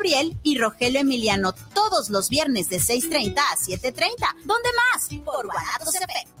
Gabriel y Rogelio Emiliano todos los viernes de 6.30 a 7.30. ¿Dónde más? Por Guanatos CP.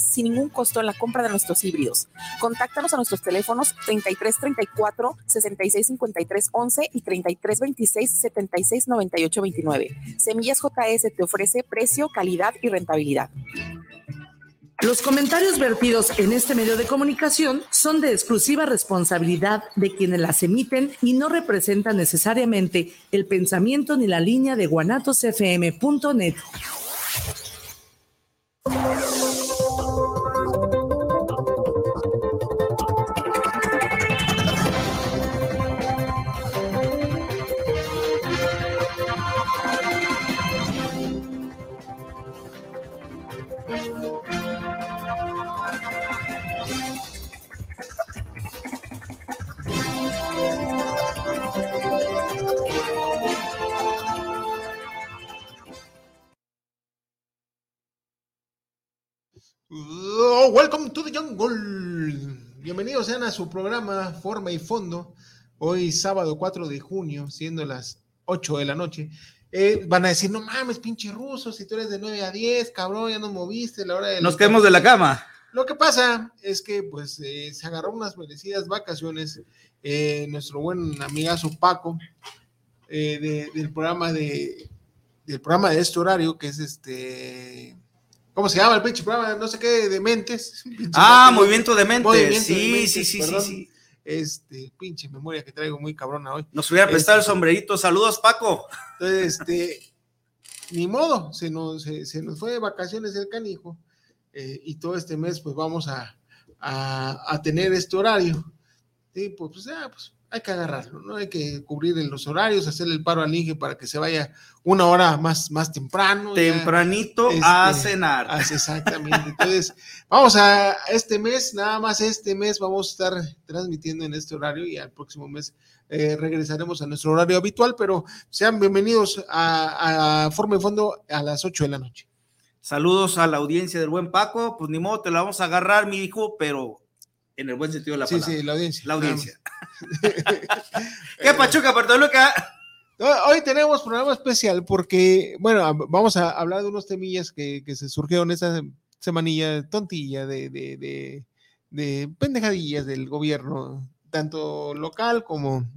sin ningún costo en la compra de nuestros híbridos. Contáctanos a nuestros teléfonos 33 34 66 53 11 y 33 26 76 98 29. Semillas JS te ofrece precio, calidad y rentabilidad. Los comentarios vertidos en este medio de comunicación son de exclusiva responsabilidad de quienes las emiten y no representan necesariamente el pensamiento ni la línea de guanatosfm.net. Oh, welcome to the jungle. Bienvenidos sean a su programa Forma y Fondo. Hoy sábado 4 de junio, siendo las 8 de la noche. Eh, van a decir, no mames, pinche ruso, si tú eres de 9 a 10, cabrón, ya no moviste la hora de... Nos quedamos de la cama. Lo que pasa es que pues eh, se agarró unas merecidas vacaciones eh, nuestro buen amigazo Paco de, del programa de del programa de este horario que es este ¿Cómo se llama el pinche programa? No sé qué, de mentes. Ah, Movimiento de Mentes. sí, sí, sí, sí, sí. Este, pinche memoria que traigo muy cabrona hoy. Nos hubiera prestado el este, sombrerito. Saludos, Paco. Entonces, este, ni modo, se nos, se, nos fue de vacaciones el canijo. Eh, y todo este mes, pues vamos a, a, tener este horario. Sí, pues, pues, ah, pues hay que agarrarlo, ¿no? Hay que cubrir en los horarios, hacerle el paro al Inge para que se vaya una hora más, más temprano. Tempranito a este, cenar. Exactamente. Entonces, vamos a este mes, nada más este mes vamos a estar transmitiendo en este horario y al próximo mes eh, regresaremos a nuestro horario habitual, pero sean bienvenidos a, a Forma y Fondo a las 8 de la noche. Saludos a la audiencia del buen Paco, pues ni modo, te la vamos a agarrar, mi hijo, pero en el buen sentido de la palabra. Sí, sí, la audiencia. La audiencia. ¿Qué pachuca, Puerto Luca? Hoy tenemos programa especial porque, bueno, vamos a hablar de unos temillas que, se surgieron esa semanilla tontilla de, de, de, pendejadillas del gobierno, tanto local como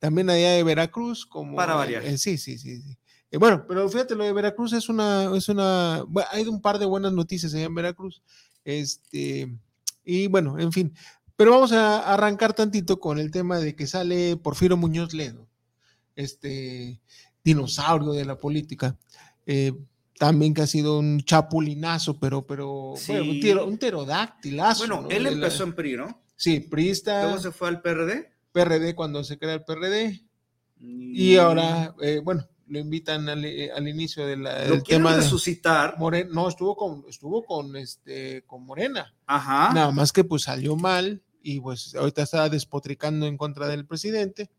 también allá de Veracruz. Como, Para variar. Eh, sí, sí, sí. sí. Eh, bueno, pero fíjate, lo de Veracruz es una, es una, hay un par de buenas noticias allá en Veracruz. Este, y bueno, en fin, pero vamos a arrancar tantito con el tema de que sale Porfirio Muñoz Ledo, este dinosaurio de la política. Eh, también que ha sido un chapulinazo, pero, pero un, pterodáctilazo. Bueno, él empezó en PRI, ¿no? Sí, PRIsta. ¿Cómo se fue al PRD? PRD cuando se crea el PRD. Y, ahora, eh, bueno, lo invitan al, eh, inicio de la, del tema de resucitar. Morena, no, estuvo con, estuvo con este, con Morena. Ajá. Nada más que pues salió mal y pues ahorita está despotricando en contra del presidente.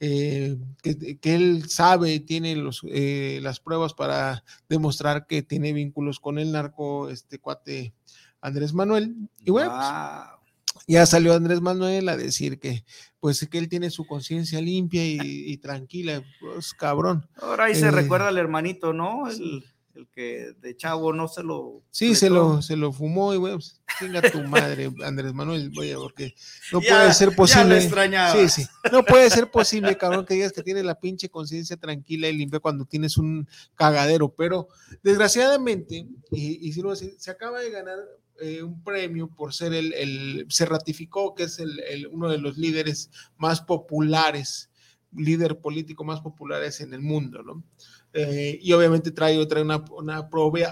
Eh, que, que, él sabe, tiene los, eh, las pruebas para demostrar que tiene vínculos con el narco, este cuate Andrés Manuel. Y bueno, pues, ya salió Andrés Manuel a decir que pues que él tiene su conciencia limpia y, tranquila, pues cabrón. Ahora ahí se eh, recuerda al hermanito, ¿no? El, el, que de chavo no se lo... Sí, se lo, se lo fumó y bueno, pues, tenga tu madre, Andrés Manuel, oye, porque no puede ser posible. sí, sí, no puede ser posible, cabrón, que digas que tiene la pinche conciencia tranquila y limpia cuando tienes un cagadero, pero desgraciadamente, y, y si no, se acaba de ganar eh, un premio por ser el, se ratificó que es el, uno de los líderes más populares, líder político más populares en el mundo, ¿no? Eh, y obviamente trae, trae una, una,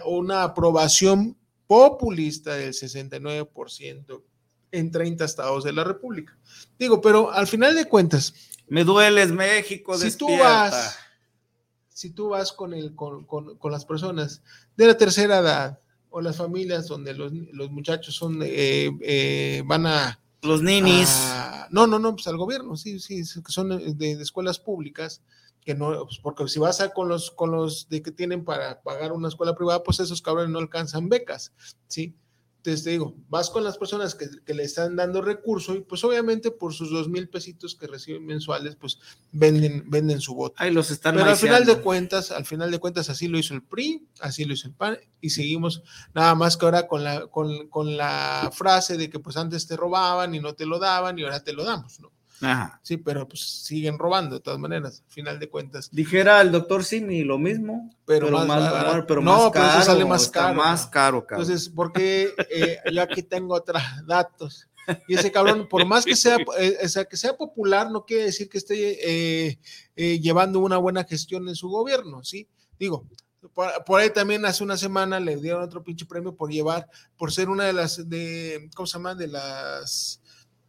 una aprobación populista del 69% en 30 estados de la República. Digo, pero al final de cuentas, Me dueles, México, si tú vas, si tú vas con, el, con, con, las personas de la tercera edad o las familias donde los, los muchachos son eh, eh, van a los ninis. no, no, no, pues al gobierno, sí, sí, que son de, escuelas públicas, que no, pues porque si vas a con los, con los de que tienen para pagar una escuela privada, pues esos cabrones no alcanzan becas, ¿sí? Entonces te digo, vas con las personas que, le están dando recurso y pues obviamente por sus dos mil pesitos que reciben mensuales, pues venden, venden su voto. Ahí los están Pero al final de cuentas, al final de cuentas así lo hizo el PRI, así lo hizo el PAN y seguimos nada más que ahora con la, con, con la frase de que pues antes te robaban y no te lo daban y ahora te lo damos, ¿no? Ajá. Sí, pero pues siguen robando de todas maneras, al final de cuentas. Dijera el doctor Simi lo mismo, pero, más, pero no, pero eso sale más caro. Más caro, cabrón. Entonces, porque eh, yo aquí tengo otros datos. Y ese cabrón, por más que sea, eh, que sea popular, no quiere decir que esté eh, llevando una buena gestión en su gobierno, ¿sí? Digo, por, por, ahí también hace una semana le dieron otro pinche premio por llevar, por ser una de las, de, ¿cómo se llama? De las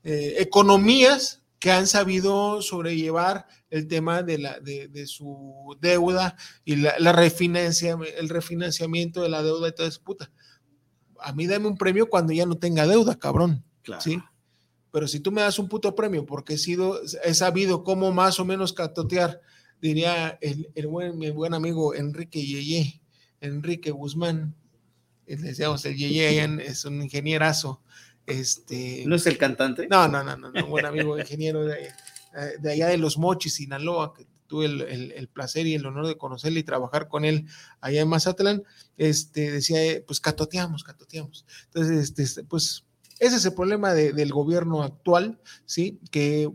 economías que han sabido sobrellevar el tema de, la, de, su deuda y la, la refinancia, el refinanciamiento de la deuda y toda esa puta. A mí dame un premio cuando ya no tenga deuda, cabrón. ¿sí? Pero si tú me das un puto premio porque he, sido, he sabido cómo más o menos catotear, diría el, el buen, mi buen amigo Enrique Yeye, Enrique Guzmán, decíamos el Yeye, es un ingenierazo este, ¿No es el cantante? No, no, no, no, un buen amigo ingeniero de, de, allá de Los Mochis, Sinaloa, que tuve el, el, placer y el honor de conocerle y trabajar con él allá en Mazatlán, este, decía, pues catoteamos, catoteamos. Entonces, este, pues ese es el problema del gobierno actual, ¿sí? Que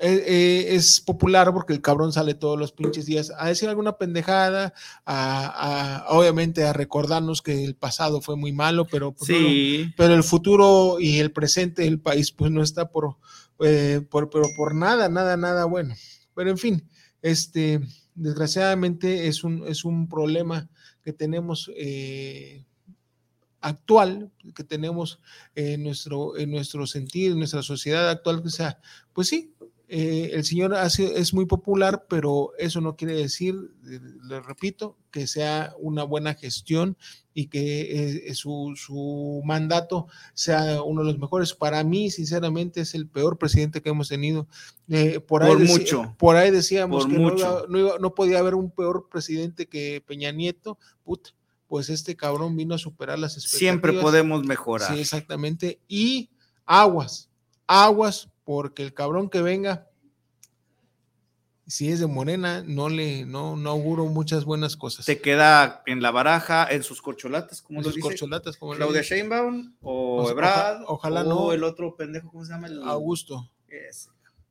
eh, eh, es popular porque el cabrón sale todos los pinches días a decir alguna pendejada, a, obviamente a recordarnos que el pasado fue muy malo, pero, pues, pero el futuro y el presente del país pues no está por, eh, por, pero por nada, nada, nada bueno. Pero en fin, este, desgraciadamente es un, es un problema que tenemos actual que tenemos en nuestro, en nuestro sentido, en nuestra sociedad actual, o sea, pues sí, eh, el señor hace, es muy popular, pero eso no quiere decir, eh, le repito, que sea una buena gestión y que eh, su, mandato sea uno de los mejores. Para mí, sinceramente, es el peor presidente que hemos tenido. por, ahí mucho. Por ahí decíamos que no, podía haber un peor presidente que Peña Nieto. pues este cabrón vino a superar las expectativas. Siempre podemos mejorar. Sí, exactamente. Y aguas, aguas porque el cabrón que venga, si es de Morena, no le, no, no auguro muchas buenas cosas. Se queda en la baraja, en sus corcholatas, como en sus corcholatas, como Claudia Sheinbaum o Ebrard, ojalá, no. el otro pendejo, ¿cómo se llama? Augusto.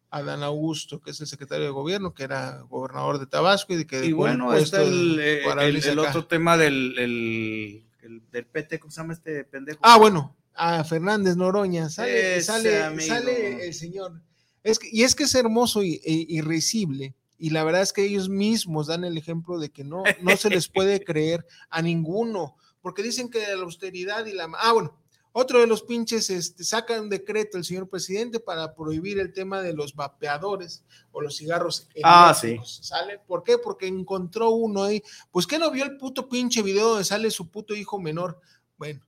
Adán Augusto, que es el secretario de gobierno, que era gobernador de Tabasco y que y bueno, está el, eh, el, otro tema del, el, del PT, ¿cómo se llama este pendejo? Ah, bueno, a Fernández Noroña, sale, sale, sale el señor. Es y es que es hermoso y, e, risible. Y la verdad es que ellos mismos dan el ejemplo de que no, no se les puede creer a ninguno, porque dicen que la austeridad y la... Ah, bueno, otro de los pinches este, saca un decreto el señor presidente para prohibir el tema de los vapeadores o los cigarros. Ah, sí. ¿Sale? ¿Por qué? Porque encontró uno ahí. Pues que no vio el puto pinche video donde sale su puto hijo menor. Bueno,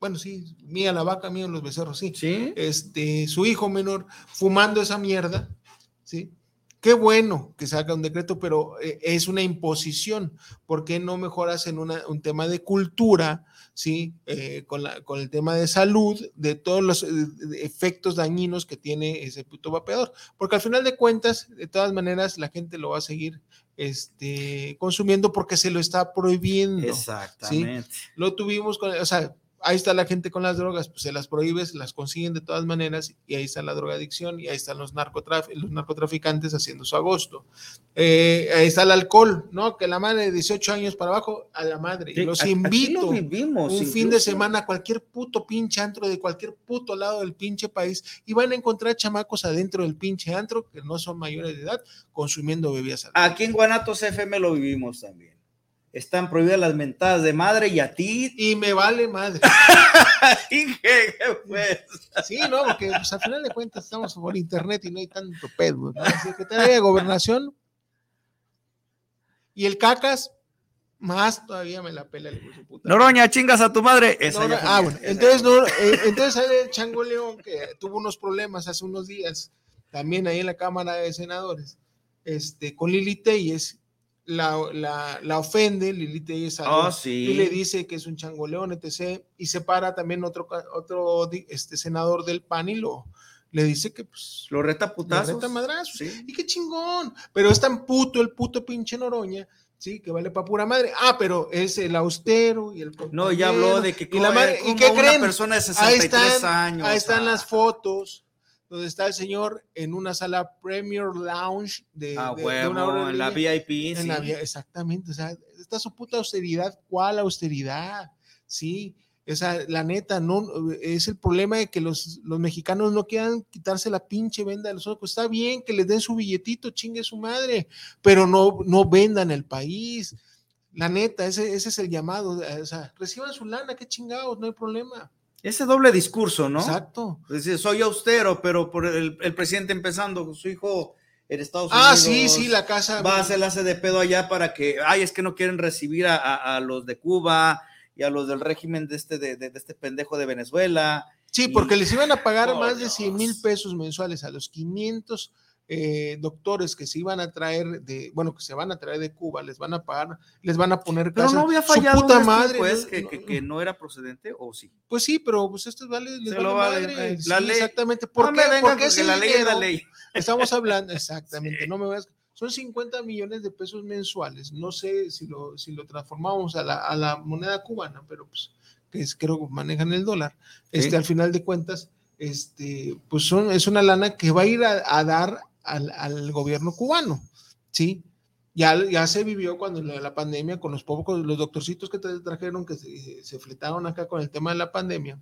bueno, sí, mía la vaca, mía los becerros, sí. Sí. Este, su hijo menor fumando esa mierda, ¿sí? Qué bueno que salga un decreto, pero eh, es una imposición. ¿Por qué no mejoras en un tema de cultura, ¿sí? Eh, con, la, con, el tema de salud, de todos los eh, efectos dañinos que tiene ese puto vapeador? Porque al final de cuentas, de todas maneras, la gente lo va a seguir este, consumiendo porque se lo está prohibiendo. Exactamente. Lo tuvimos con, o sea, ahí está la gente con las drogas, pues se las prohíbes, las consiguen de todas maneras y ahí está la drogadicción y ahí están los, los narcotraficantes haciendo su agosto. Eh, ahí está el alcohol, ¿no? Que la madre de 18 años para abajo, a la madre. y los invito un fin de semana a cualquier puto pinche antro de cualquier puto lado del pinche país y van a encontrar chamacos adentro del pinche antro que no son mayores de edad consumiendo bebidas. Aquí en Guanatos FM lo vivimos también están prohibidas las mentadas de madre y a ti. Y me vale madre. dije, pues. Sí, no, porque pues, al final de cuentas estamos por internet y no hay tanto pedo. ¿no? Secretaría de Gobernación y el cacas, más todavía me la pela el puta. Noroña, chingas a tu madre. ah, bueno, entonces, no, eh, entonces el Chango León, que tuvo unos problemas hace unos días, también ahí en la Cámara de Senadores, este, con Lili Telles, la, la, ofende, Lili Telles oh, y le dice que es un changoleón, etc. Y se para también otro, otro este, senador del PAN y lo, le dice que pues lo reta putazos. Lo reta madrazos. Y qué chingón. Pero es tan puto el puto pinche Noroña. Sí, que vale para pura madre. Ah, pero es el austero y el. No, ya habló de que. Y, la madre, ¿y qué creen? persona de 63 ahí están, años. Ahí están las fotos donde está el señor en una sala Premier Lounge de, ah, huevo, en la VIP. En la, exactamente, o sea, está su puta austeridad. ¿Cuál austeridad? Sí, esa, la neta, no, es el problema de que los, los mexicanos no quieran quitarse la pinche venda de los ojos. Está bien que les den su billetito, chingue su madre, pero no, no vendan el país. La neta, ese, ese es el llamado. O sea, reciban su lana, qué chingados, no hay problema. Ese doble discurso, ¿no? Exacto. Es decir, soy austero, pero por el, presidente empezando con su hijo en Estados Unidos. Ah, sí, sí, la casa. Va a hacer de pedo allá para que, ay, es que no quieren recibir a, los de Cuba y a los del régimen de este, de, este pendejo de Venezuela. Sí, porque les iban a pagar más de 100 mil pesos mensuales a los 500 eh, doctores que se iban a traer de, bueno, que se van a traer de Cuba, les van a pagar, les van a poner Pero no había fallado su puta madre, pues, que, que, no era procedente, o sí. Pues sí, pero pues esto vale, les vale, madre. Eh, la ley. Exactamente. ¿Por qué? Porque la ley es la ley. Estamos hablando, exactamente, no me veas. Son 50 millones de pesos mensuales. No sé si lo, si lo transformamos a la, a la moneda cubana, pero pues que es, creo que manejan el dólar. Este, al final de cuentas, este, pues son, es una lana que va a ir a, a dar al, gobierno cubano, ¿sí? Ya, ya se vivió cuando la, pandemia con los pocos, los doctorcitos que trajeron, que se, se fletaron acá con el tema de la pandemia,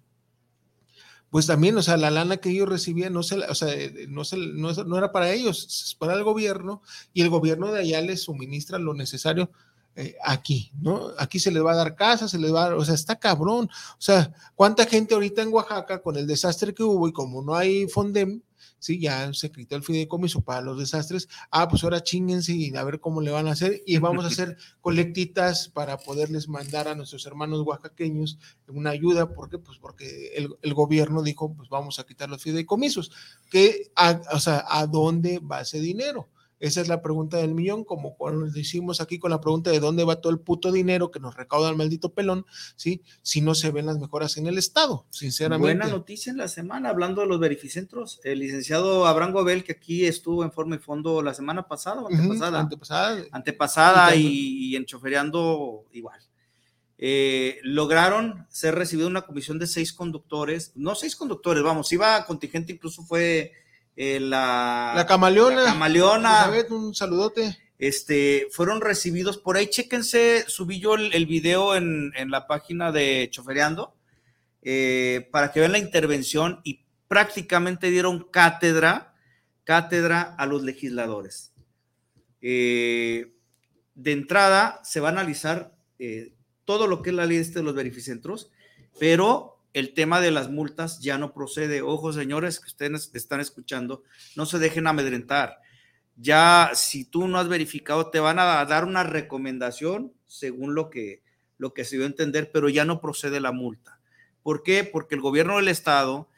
pues también, o sea, la lana que ellos recibían no, se, o sea, no, se, no, era para ellos, es para el gobierno y el gobierno de allá les suministra lo necesario eh, aquí, ¿no? Aquí se les va a dar casa, se les va a dar, o sea, está cabrón. O sea, ¿cuánta gente ahorita en Oaxaca con el desastre que hubo y como no hay Fondem, sí, ya se quitó el fideicomiso para los desastres, ah, pues ahora chinguense y a ver cómo le van a hacer y vamos a hacer colectitas para poderles mandar a nuestros hermanos oaxaqueños una ayuda, ¿por qué? Pues porque el, gobierno dijo, pues vamos a quitar los fideicomisos, que, o sea, ¿a dónde va ese dinero? Esa es la pregunta del millón, como cuando nos hicimos aquí con la pregunta de dónde va todo el puto dinero que nos recauda el maldito pelón, ¿sí? Si no se ven las mejoras en el Estado, sinceramente. Buena noticia en la semana, hablando de los verificentros. El licenciado Abraham Gobel, que aquí estuvo en forma y fondo la semana pasada, antepasada. antepasada. Antepasada y, y, enchoferiando igual. Eh, lograron ser recibido una comisión de seis conductores, no seis conductores, vamos, iba contingente, incluso fue eh, la, la camaleona. La camaleona. un saludote. Este, fueron recibidos por ahí, chéquense, subí yo el, video en, la página de Chofereando eh, para que vean la intervención y prácticamente dieron cátedra, cátedra a los legisladores. Eh, de entrada se va a analizar todo lo que es la ley de los verificentros, pero el tema de las multas ya no procede. Ojo, señores, que ustedes están escuchando, no se dejen amedrentar. Ya si tú no has verificado, te van a dar una recomendación según lo que, lo que se dio a entender, pero ya no procede la multa. ¿Por qué? Porque el gobierno del estado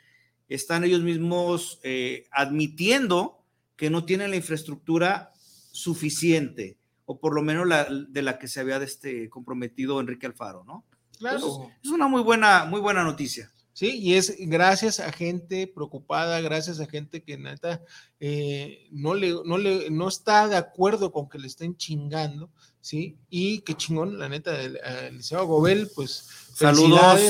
están ellos mismos eh, admitiendo que no tienen la infraestructura suficiente, o por lo menos la, de la que se había este, comprometido Enrique Alfaro, ¿no? Claro. es una muy buena, muy buena noticia. Sí, y es gracias a gente preocupada, gracias a gente que neta eh, no, le, no, le, no está de acuerdo con que le estén chingando, ¿sí? Y qué chingón, la neta, el, Liceo Gobel, pues saludos,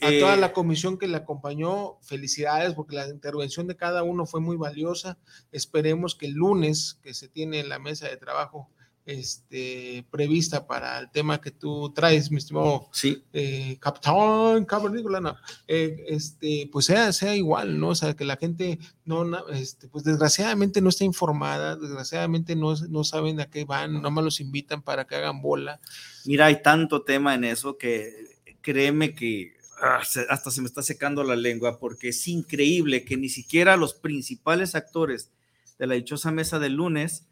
a toda la comisión que le acompañó, felicidades, porque la intervención de cada uno fue muy valiosa. Esperemos que el lunes, que se tiene en la mesa de trabajo, este, prevista para el tema que tú traes, mi estimado sí. eh, capitán cavernícola, no, eh, este, pues sea, sea igual, ¿no? O sea, que la gente no, este, pues desgraciadamente no está informada, desgraciadamente no, no saben a qué van, nomás los invitan para que hagan bola. Mira, hay tanto tema en eso que créeme que ah, hasta se me está secando la lengua porque es increíble que ni siquiera los principales actores de la dichosa mesa del lunes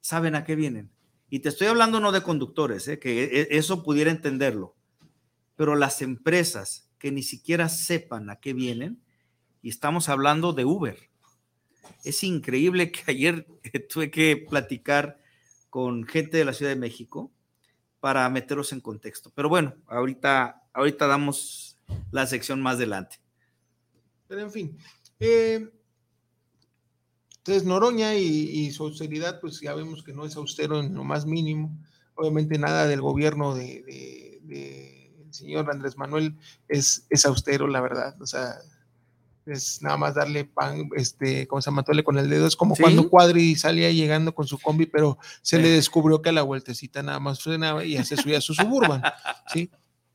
saben a qué vienen. Y te estoy hablando no de conductores, ¿eh? que e, e, eso pudiera entenderlo, pero las empresas que ni siquiera sepan a qué vienen, y estamos hablando de Uber. Es increíble que ayer tuve que platicar con gente de la Ciudad de México para meterlos en contexto. Pero bueno, ahorita, ahorita damos la sección más adelante. Pero en fin, eh, entonces Noroña y, su austeridad, pues ya vemos que no es austero en lo más mínimo. Obviamente nada del gobierno de, el señor Andrés Manuel es, es austero, la verdad. O sea, es nada más darle pan, este, ¿cómo se llama? Tole con el dedo. Es como cuando Cuadri salía llegando con su combi, pero se le descubrió que a la vueltecita nada más frenaba y se subía a su suburban, ¿sí?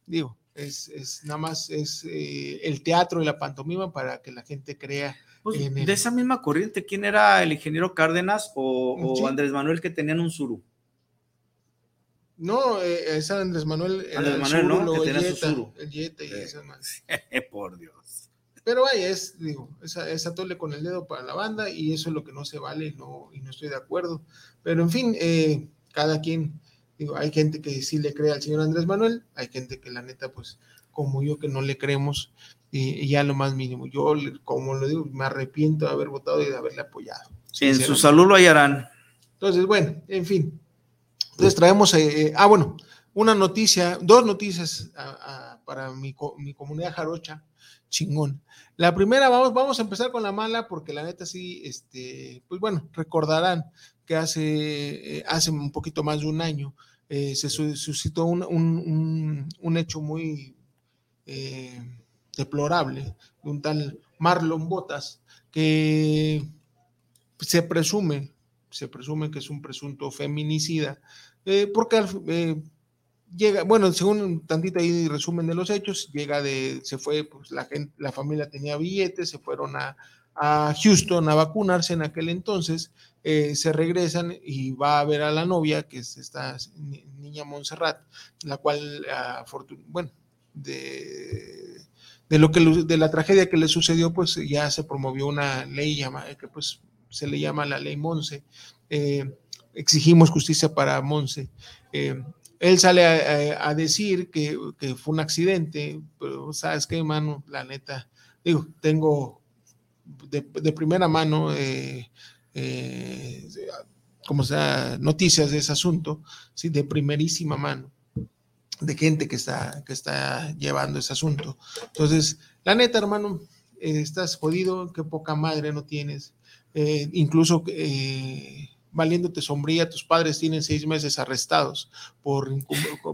Digo, es, es nada más es eh, el teatro y la pantomima para que la gente crea. Pues, de esa misma corriente, ¿quién era el ingeniero Cárdenas o, Andrés Manuel que tenían un suru? No, eh, es Andrés Manuel. Andrés Manuel, ¿no? Que tenía su suru. El Yeta y eh, más. Por Dios. Pero vaya, es, digo, esa, esa tole con el dedo para la banda y eso es lo que no se vale no, y no estoy de acuerdo. Pero en fin, eh, cada quien, digo, hay gente que sí le cree al señor Andrés Manuel, hay gente que la neta, pues, como yo, que no le creemos y, ya lo más mínimo. Yo, como lo digo, me arrepiento de haber votado y de haberle apoyado. En su salud lo hallarán. Entonces, bueno, en fin. Entonces traemos, eh, eh, ah, bueno, una noticia, dos noticias para mi, mi comunidad jarocha chingón. La primera, vamos, vamos a empezar con la mala, porque la neta sí, este, pues bueno, recordarán que hace, eh, hace un poquito más de un año se suscitó un, hecho muy eh, deplorable de un tal Marlon Botas, que se presume, se presume que es un presunto feminicida, porque llega, bueno, según un tantito ahí resumen de los hechos, llega de, se fue, pues la gente, la familia tenía billetes, se fueron a, Houston a vacunarse en aquel entonces, eh, se regresan y va a ver a la novia, que es esta niña Montserrat, la cual, bueno, de, de, lo que, de la tragedia que le sucedió, pues ya se promovió una ley llama, que pues se le llama la ley Monse. Eh, exigimos justicia para Monse. Eh, él sale a, decir que, fue un accidente, pero sabes qué, mano, la neta, digo, tengo de, primera mano, eh, eh, como sea, noticias de ese asunto, ¿sí? de primerísima mano, de gente que está, que está llevando ese asunto. Entonces, la neta, hermano, eh, estás jodido, qué poca madre no tienes. incluso valiéndote sombría, tus padres tienen seis meses arrestados por,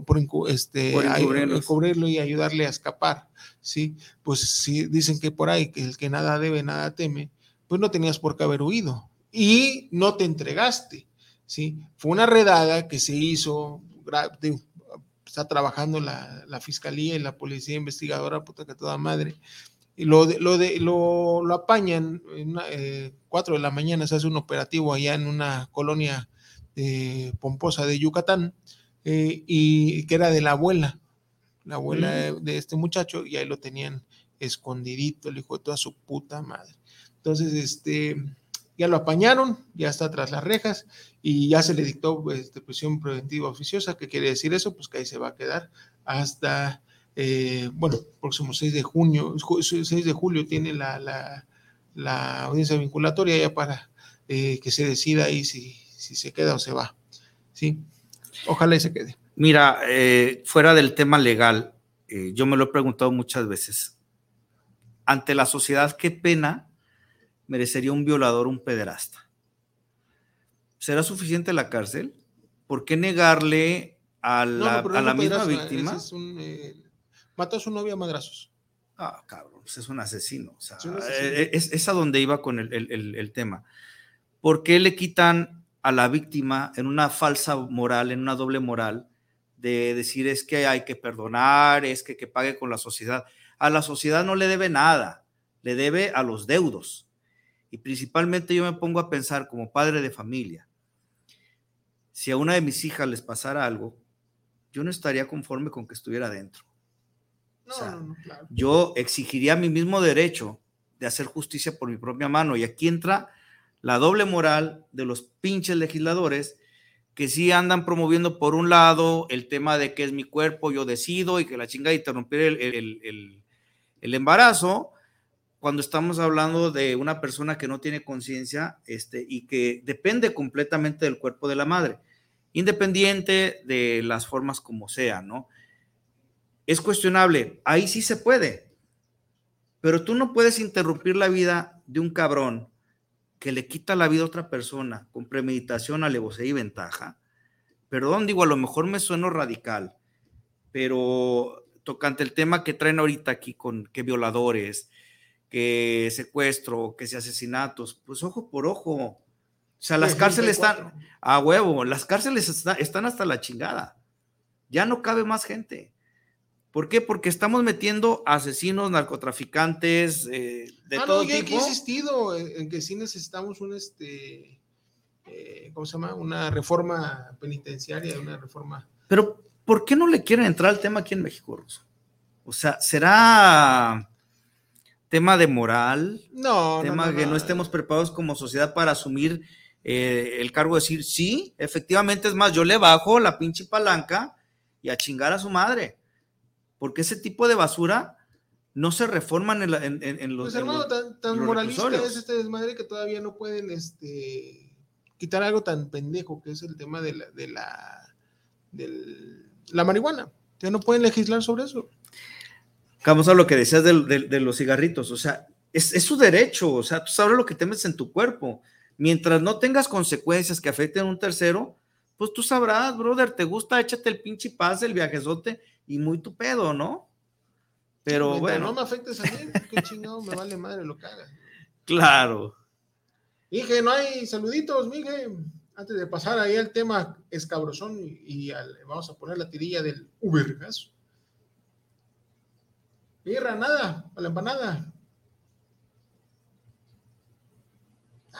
por, este, encubrirlo y ayudarle a escapar, ¿sí? Pues si dicen que por ahí, que el que nada debe, nada teme, pues no tenías por qué haber huido y no te entregaste, ¿sí? Fue una redada que se hizo, está trabajando la, la fiscalía y la policía investigadora, puta que toda madre, y lo, lo, de, lo, lo apañan, en eh, cuatro de la mañana se hace un operativo allá en una colonia eh, pomposa de Yucatán, eh, y que era de la abuela, la abuela mm. de, este muchacho, y ahí lo tenían escondidito, el hijo de toda su puta madre. Entonces, este, ya lo apañaron, ya está tras las rejas, y ya se le dictó este, prisión preventiva oficiosa, ¿qué quiere decir eso? Pues que ahí se va a quedar hasta eh, bueno, próximo 6 de junio, 6 de julio tiene la, audiencia vinculatoria ya para eh, que se decida ahí si, si, se queda o se va. ¿sí? Ojalá y se quede. Mira, eh, fuera del tema legal, yo me lo he preguntado muchas veces. Ante la sociedad, ¿qué pena merecería un violador, un pederasta? ¿Será suficiente la cárcel? ¿Por qué negarle a la, a la misma víctima? Es un, mató a su novia a madrazos. Ah, cabrón, pues es un asesino. Eh, es, a donde iba con el, tema. ¿Por qué le quitan a la víctima en una falsa moral, en una doble moral, de decir es que hay que perdonar, es que, que pague con la sociedad? A la sociedad no le debe nada, le debe a los deudos. Y principalmente yo me pongo a pensar como padre de familia, si a una de mis hijas les pasara algo, yo no estaría conforme con que estuviera dentro Yo exigiría mi mismo derecho de hacer justicia por mi propia mano. Y aquí entra la doble moral de los pinches legisladores que sí andan promoviendo por un lado el tema de que es mi cuerpo, yo decido y que la chinga de interrumpir el, el, embarazo, cuando estamos hablando de una persona que no tiene conciencia este, y que depende completamente del cuerpo de la madre, independiente de las formas como sea, ¿no? Es cuestionable, ahí sí se puede, pero tú no puedes interrumpir la vida de un cabrón que le quita la vida a otra persona con premeditación, alevosía y ventaja, perdón, digo, a lo mejor me sueno radical, pero tocante el tema que traen ahorita aquí con que violadores, que secuestro, que si asesinatos, pues ojo por ojo. O sea, las cárceles están a huevo, las cárceles están hasta la chingada. Ya no cabe más gente. ¿Por qué? Porque estamos metiendo asesinos, narcotraficantes, eh, de ah, todo no, tipo. he insistido en, que sí necesitamos un, este, eh, ¿cómo se llama? Una reforma penitenciaria, una reforma. Pero, ¿por qué no le quieren entrar al tema aquí en México, Ruso? O sea, ¿será tema de moral? No, tema no, que no estemos preparados como sociedad para asumir eh, el cargo de decir, sí, efectivamente, es más, yo le bajo la pinche palanca y a chingar a su madre porque ese tipo de basura no se reforman en, los. Pues hermano, tan, moralista es este desmadre que todavía no pueden este, quitar algo tan pendejo que es el tema de la, de la, la marihuana. Ya no pueden legislar sobre eso. Vamos a lo que decías de, los cigarritos, o sea, es, su derecho, o sea, tú sabes lo que temes en tu cuerpo. Mientras no tengas consecuencias que afecten a un tercero, pues tú sabrás, brother, te gusta, échate el pinche pase, el viajezote y muy tu pedo, ¿no? Pero bueno. No me afectes a mí, qué chingado, me vale madre lo que hagas. Claro. Dije, no hay saluditos, Miguel. Antes de pasar ahí al tema escabrosón y, vamos a poner la tirilla del Ubergas. Birra, nada, a la empanada.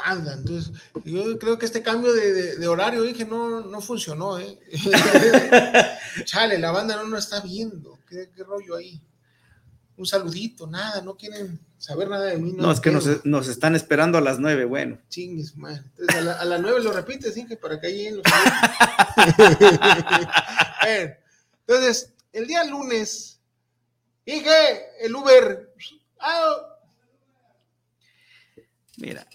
Anda, entonces yo creo que este cambio de, horario, dije, no, no funcionó, ¿eh? Chale, la banda no nos está viendo. ¿Qué, rollo ahí? Un saludito, nada, no quieren saber nada de mí. No, es que nos, están esperando a las nueve, bueno. Chingues, man. Entonces a, las nueve lo repites, dije, para que ahí en los. entonces, el día lunes, dije, el Uber. Ah, Mira,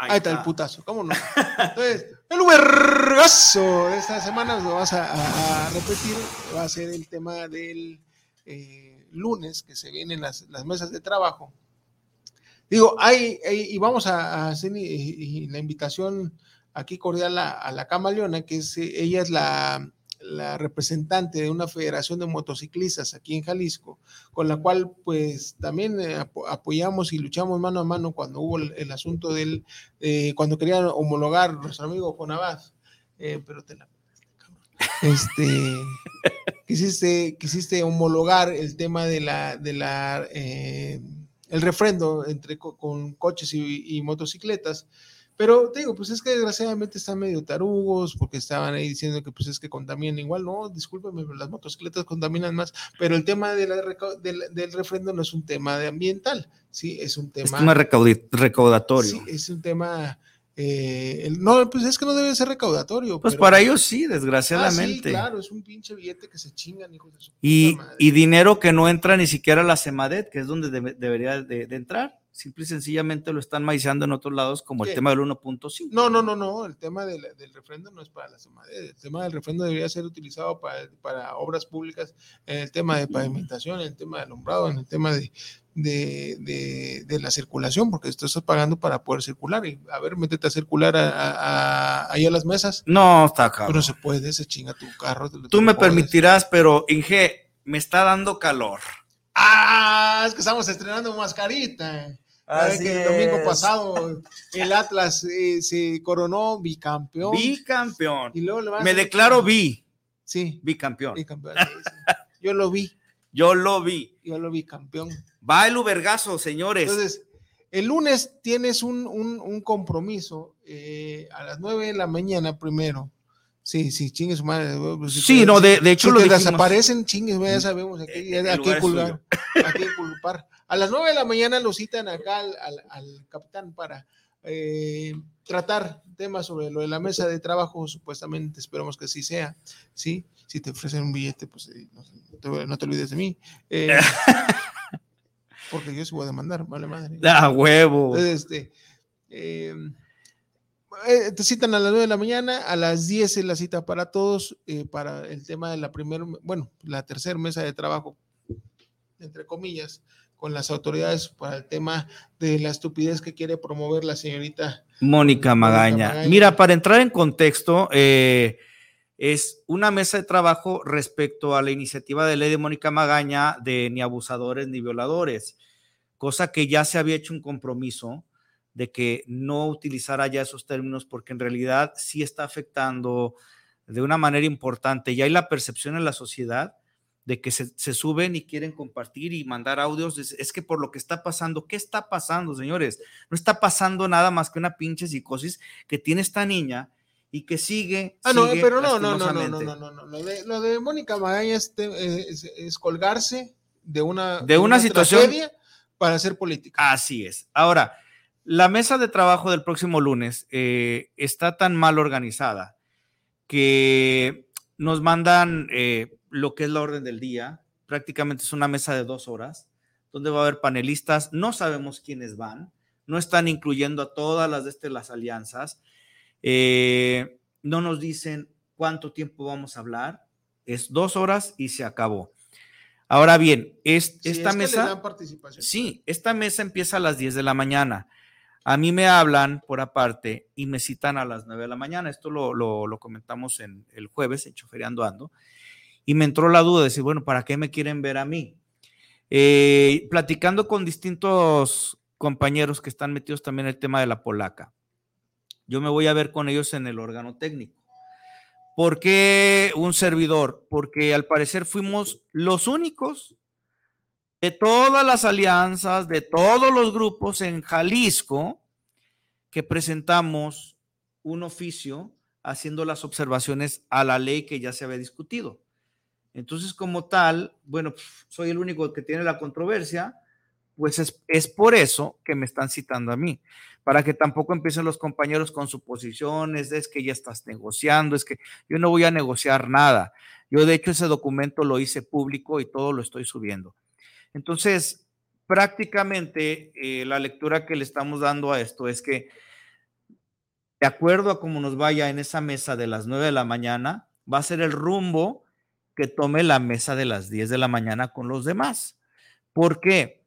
Ahí, está. el putazo, ¿cómo no? Entonces, el Ubergazo de esta semana lo vas a, repetir, va a ser el tema del eh, lunes que se vienen las, mesas de trabajo. Digo, hay, y vamos a, hacer la invitación aquí cordial a, a la Camaleona, que es, ella es la la representante de una federación de motociclistas aquí en Jalisco, con la cual pues también eh, apoyamos y luchamos mano a mano cuando hubo el, asunto del, eh, cuando querían homologar nuestro amigo Juan eh, pero te la... Este, quisiste, quisiste homologar el tema de la, de la, el refrendo entre con coches y motocicletas, pero te digo, pues es que desgraciadamente están medio tarugos porque estaban ahí diciendo que pues es que contaminan igual. No, discúlpeme, las motocicletas contaminan más, pero el tema de la, del, del refrendo no es un tema de ambiental, sí, es un tema... Es un tema recaudatorio. Sí, es un tema eh, no, pues es que no debe ser recaudatorio. Pues para ellos sí, desgraciadamente. Ah, claro, es un pinche billete que se chingan, hijos de su y, y dinero que no entra ni siquiera a la CEMADET, que es donde debería de, entrar. Simple y sencillamente lo están maizando en otros lados, como el tema del 1.5. No, no, no, no. El tema del, del refrendo no es para la CEMADET. El tema del refrendo debería ser utilizado para, para obras públicas, en el tema de pavimentación, en el tema de alumbrado, en el tema de, de, de, la circulación, porque tú estás pagando para poder circular. Y a ver, métete a circular ahí a las mesas. No, está cabrón. Pero se puede, se chinga tu carro. Tú me permitirás, pero Inge, me está dando calor. Ah, es que estamos estrenando mascarita. Que el domingo pasado el Atlas eh, se coronó bicampeón. Bicampeón. Y luego me declaro bi. Sí. Bicampeón. bicampeón Yo lo vi. Yo lo vi. Yo lo vi campeón. Va el Ubergazo, señores. Entonces, el lunes tienes un, compromiso eh, a las 9 de la mañana primero. Sí, sí, chingue su madre. Pues, sí, no, de, hecho si lo desaparecen, chingues, ya sabemos, aquí, aquí, culpar, aquí culpar. A las 9 de la mañana lo citan acá al, al, capitán para eh, tratar temas sobre lo de la mesa de trabajo, supuestamente, esperamos que así sea, ¿sí? Si te ofrecen un billete, pues eh, no, te, olvides de mí. Eh, porque yo se voy a demandar, vale madre. Da huevo. este, te citan a las 9 de la mañana, a las 10 es la cita para todos, para el tema de la primera, bueno, la tercera mesa de trabajo, entre comillas, con las autoridades para el tema de la estupidez que quiere promover la señorita Mónica Magaña. Mira, para entrar en contexto, eh, es una mesa de trabajo respecto a la iniciativa de ley de Mónica Magaña de ni abusadores ni violadores, cosa que ya se había hecho un compromiso de que no utilizara ya esos términos porque en realidad sí está afectando de una manera importante. Ya hay la percepción en la sociedad de que se, suben y quieren compartir y mandar audios, es, que por lo que está pasando, ¿qué está pasando, señores? No está pasando nada más que una pinche psicosis que tiene esta niña y que sigue. Ah, no, pero no, no, no, no, no, no, no, Lo de, lo de Mónica Magaña es, es, colgarse de una, de una, situación para hacer política. Así es. Ahora, la mesa de trabajo del próximo lunes eh, está tan mal organizada que nos mandan eh, lo que es la orden del día. Prácticamente es una mesa de dos horas, donde va a haber panelistas. No sabemos quiénes van. No están incluyendo a todas las de este, las alianzas. Eh, no nos dicen cuánto tiempo vamos a hablar. Es dos horas y se acabó. Ahora bien, esta mesa. Sí, esta mesa empieza a las 10 de la mañana. A mí me hablan por aparte y me citan a las 9 de la mañana. Esto lo, lo comentamos en el jueves en Chofereando Ando y me entró la duda de decir, bueno, ¿para qué me quieren ver a mí? Eh, platicando con distintos compañeros que están metidos también en el tema de la polaca, yo me voy a ver con ellos en el órgano técnico. ¿Por qué un servidor? Porque al parecer fuimos los únicos de todas las alianzas, de todos los grupos en Jalisco, que presentamos un oficio haciendo las observaciones a la ley que ya se había discutido. Entonces, como tal, bueno, soy el único que tiene la controversia, pues es, por eso que me están citando a mí, para que tampoco empiecen los compañeros con suposiciones, es que ya estás negociando, es que yo no voy a negociar nada. Yo de hecho ese documento lo hice público y todo lo estoy subiendo. Entonces, prácticamente eh, la lectura que le estamos dando a esto es que, de acuerdo a cómo nos vaya en esa mesa de las 9 de la mañana, va a ser el rumbo que tome la mesa de las 10 de la mañana con los demás. ¿Por qué?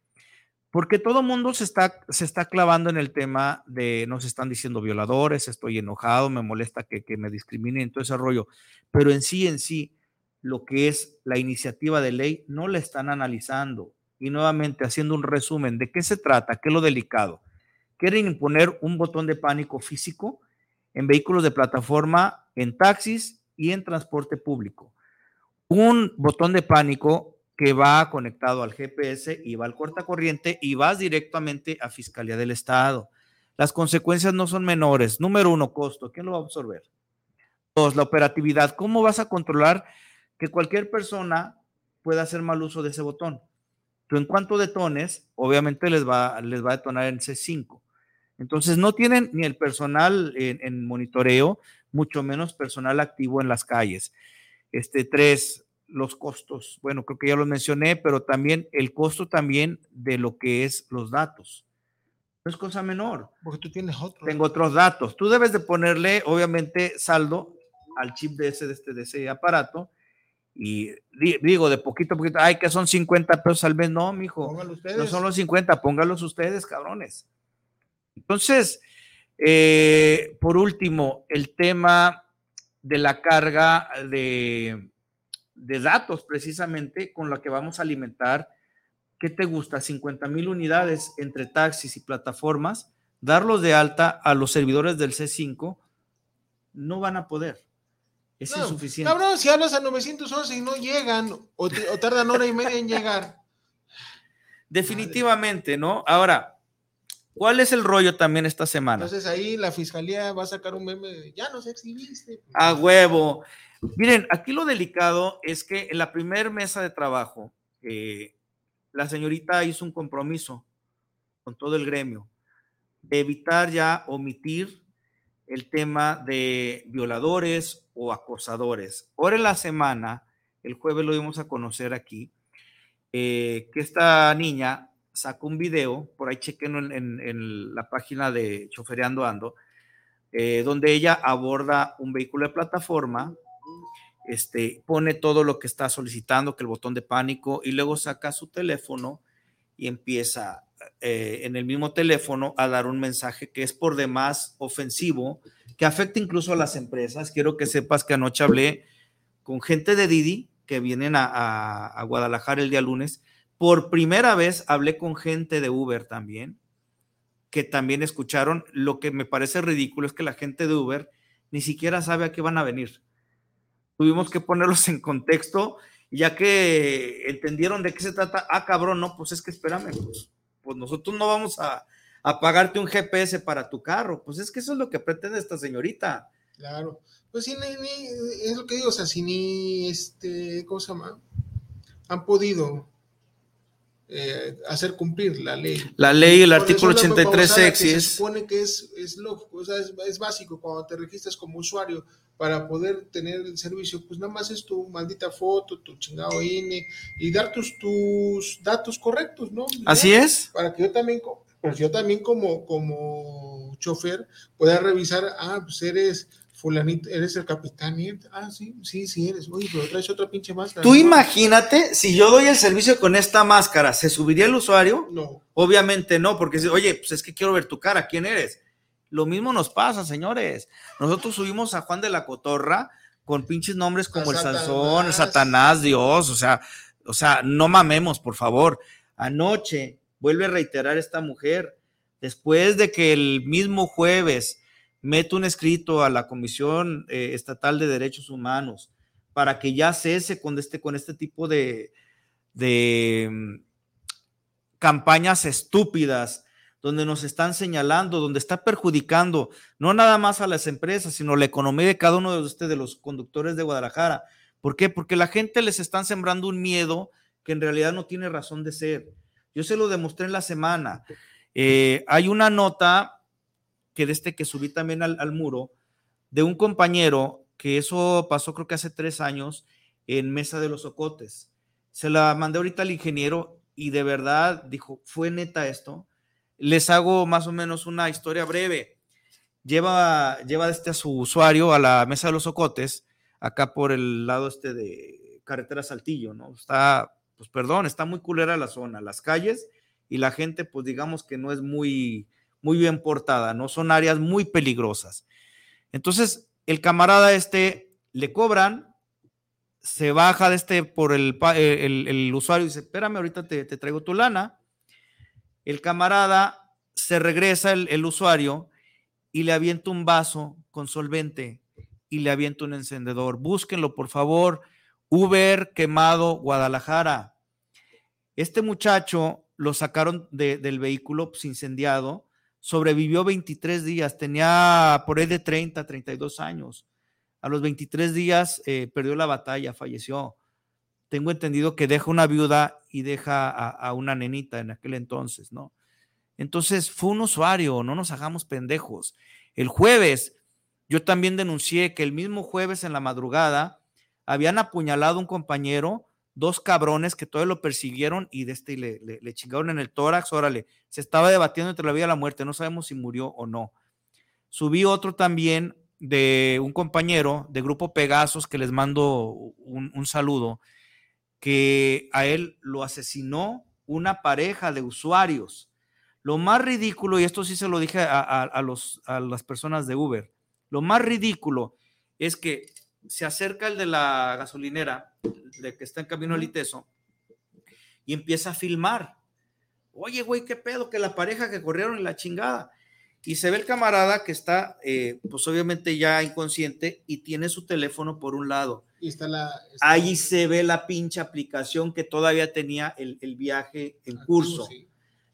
Porque todo mundo se está, se está clavando en el tema de nos están diciendo violadores, estoy enojado, me molesta que, que me discriminen, todo ese rollo. Pero en sí, en sí, lo que es la iniciativa de ley no la están analizando. Y nuevamente haciendo un resumen de qué se trata, qué es lo delicado. Quieren imponer un botón de pánico físico en vehículos de plataforma, en taxis y en transporte público un botón de pánico que va conectado al GPS y va al cortacorriente y vas directamente a Fiscalía del Estado. Las consecuencias no son menores. Número uno, costo. ¿Quién lo va a absorber? Dos, la operatividad. ¿Cómo vas a controlar que cualquier persona pueda hacer mal uso de ese botón? Tú en cuanto detones, obviamente les va, les va a detonar en C5. Entonces no tienen ni el personal en monitoreo, mucho menos personal activo en las calles. Este, tres, los costos. Bueno, creo que ya los mencioné, pero también el costo también de lo que es los datos. No es cosa menor. Porque tú tienes otros. Tengo otros datos. Tú debes de ponerle, obviamente, saldo al chip de ese, de este, de ese aparato. Y digo, de poquito a poquito, ay, que son 50 pesos al mes. No, mijo. Póngalo ustedes. No son los 50, póngalos ustedes, cabrones. Entonces, eh, por último, el tema de la carga de, datos precisamente con la que vamos a alimentar, ¿qué te gusta? 50 mil unidades entre taxis y plataformas, darlos de alta a los servidores del C5, no van a poder. Es insuficiente. Cabrón, si hablas a 911 y no llegan, o, o tardan hora y media en llegar. Definitivamente, ¿no? Ahora, ¿Cuál es el rollo también esta semana? Entonces ahí la fiscalía va a sacar un meme de ya nos exhibiste. A huevo. Miren, aquí lo delicado es que en la primera mesa de trabajo, eh, la señorita hizo un compromiso con todo el gremio de evitar ya omitir el tema de violadores o acosadores. Ahora en la semana, el jueves lo dimos a conocer aquí, eh, que esta niña sacó un video, por ahí chequen en, la página de Chofereando Ando, eh, donde ella aborda un vehículo de plataforma, este, pone todo lo que está solicitando, que el botón de pánico, y luego saca su teléfono y empieza eh, en el mismo teléfono a dar un mensaje que es por demás ofensivo, que afecta incluso a las empresas. Quiero que sepas que anoche hablé con gente de Didi que vienen a, Guadalajara el día lunes. Por primera vez hablé con gente de Uber también, que también escucharon. Lo que me parece ridículo es que la gente de Uber ni siquiera sabe a qué van a venir. Tuvimos que ponerlos en contexto, ya que entendieron de qué se trata. Ah, cabrón, no, pues es que espérame, pues, pues nosotros no vamos a, pagarte un GPS para tu carro. Pues es que eso es lo que pretende esta señorita. Claro. Pues sí, ni, es lo que digo, o sea, si ni, este, ¿cómo se llama? Han podido eh, hacer cumplir la ley. La ley, el artículo 83 x Se supone que es, es lógico, o sea, es, es, básico cuando te registras como usuario para poder tener el servicio, pues nada más es tu maldita foto, tu chingado INE y dar tus, tus datos correctos, ¿no? Así es. Para que yo también, pues yo también como, como chofer pueda revisar, ah, pues eres fulanito, eres el capitán, ah, sí, sí, sí eres, oye, pero traes otra pinche máscara. Tú imagínate, si yo doy el servicio con esta máscara, ¿se subiría el usuario? No. Obviamente no, porque, oye, pues es que quiero ver tu cara, ¿quién eres? Lo mismo nos pasa, señores. Nosotros subimos a Juan de la Cotorra con pinches nombres como el Sansón, el Satanás, Dios, o sea, o sea, no mamemos, por favor. Anoche, vuelve a reiterar esta mujer, después de que el mismo jueves mete un escrito a la Comisión eh, Estatal de Derechos Humanos para que ya cese con este, con este tipo de, de mm, campañas estúpidas donde nos están señalando, donde está perjudicando no nada más a las empresas, sino la economía de cada uno de ustedes, de los conductores de Guadalajara. ¿Por qué? Porque la gente les están sembrando un miedo que en realidad no tiene razón de ser. Yo se lo demostré en la semana. Eh, hay una nota que de este que subí también al, muro, de un compañero que eso pasó creo que hace tres años en Mesa de los Ocotes. Se la mandé ahorita al ingeniero y de verdad dijo, fue neta esto. Les hago más o menos una historia breve. Lleva, lleva este a su usuario a la Mesa de los Ocotes, acá por el lado este de carretera Saltillo, ¿no? Está, pues perdón, está muy culera la zona, las calles y la gente, pues digamos que no es muy, muy bien portada, ¿no? Son áreas muy peligrosas. Entonces, el camarada este le cobran, se baja de este por el, el, usuario y dice, espérame, ahorita te, traigo tu lana. El camarada se regresa el, usuario y le avienta un vaso con solvente y le avienta un encendedor. Búsquenlo, por favor. Uber quemado Guadalajara. Este muchacho lo sacaron del vehículo pues, incendiado sobrevivió 23 días, tenía por ahí de 30, 32 años. A los 23 días eh, perdió la batalla, falleció. Tengo entendido que deja una viuda y deja a, una nenita en aquel entonces, ¿no? Entonces fue un usuario, no nos hagamos pendejos. El jueves, yo también denuncié que el mismo jueves en la madrugada habían apuñalado a un compañero dos cabrones que todavía lo persiguieron y de este le, le, chingaron en el tórax, órale, se estaba debatiendo entre la vida y la muerte, no sabemos si murió o no. Subí otro también de un compañero de Grupo Pegasos que les mando un, saludo, que a él lo asesinó una pareja de usuarios. Lo más ridículo, y esto sí se lo dije a, los, a las personas de Uber, lo más ridículo es que se acerca el de la gasolinera, de que está en camino al ITESO, y empieza a filmar. Oye, güey, qué pedo, que la pareja que corrieron en la chingada. Y se ve el camarada que está, eh, pues obviamente ya inconsciente y tiene su teléfono por un lado. Y está la, Ahí se ve la pinche aplicación que todavía tenía el, viaje en curso.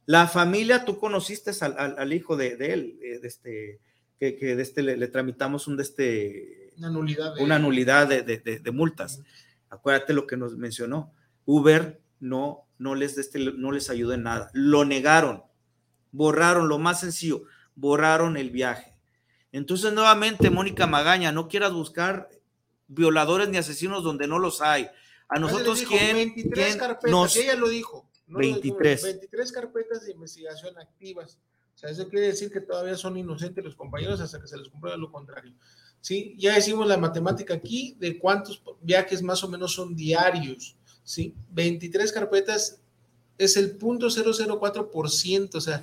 La familia, tú conociste al, hijo de, él, eh, de este, que, de este le, tramitamos un de este, una nulidad de, una nulidad de, multas. Acuérdate lo que nos mencionó. Uber no, no, les, este, no les ayudó en nada. Lo negaron, borraron lo más sencillo, borraron el viaje. Entonces, nuevamente, Mónica Magaña, no quieras buscar violadores ni asesinos donde no los hay. A nosotros, ¿quién? 23 carpetas, ella lo dijo. 23. 23 carpetas de investigación activas. O sea, eso quiere decir que todavía son inocentes los compañeros hasta que se les compruebe lo contrario. ¿Sí? Ya decimos la matemática aquí de cuántos viajes más o menos son diarios. ¿Sí? 23 carpetas es el punto 004%. O sea,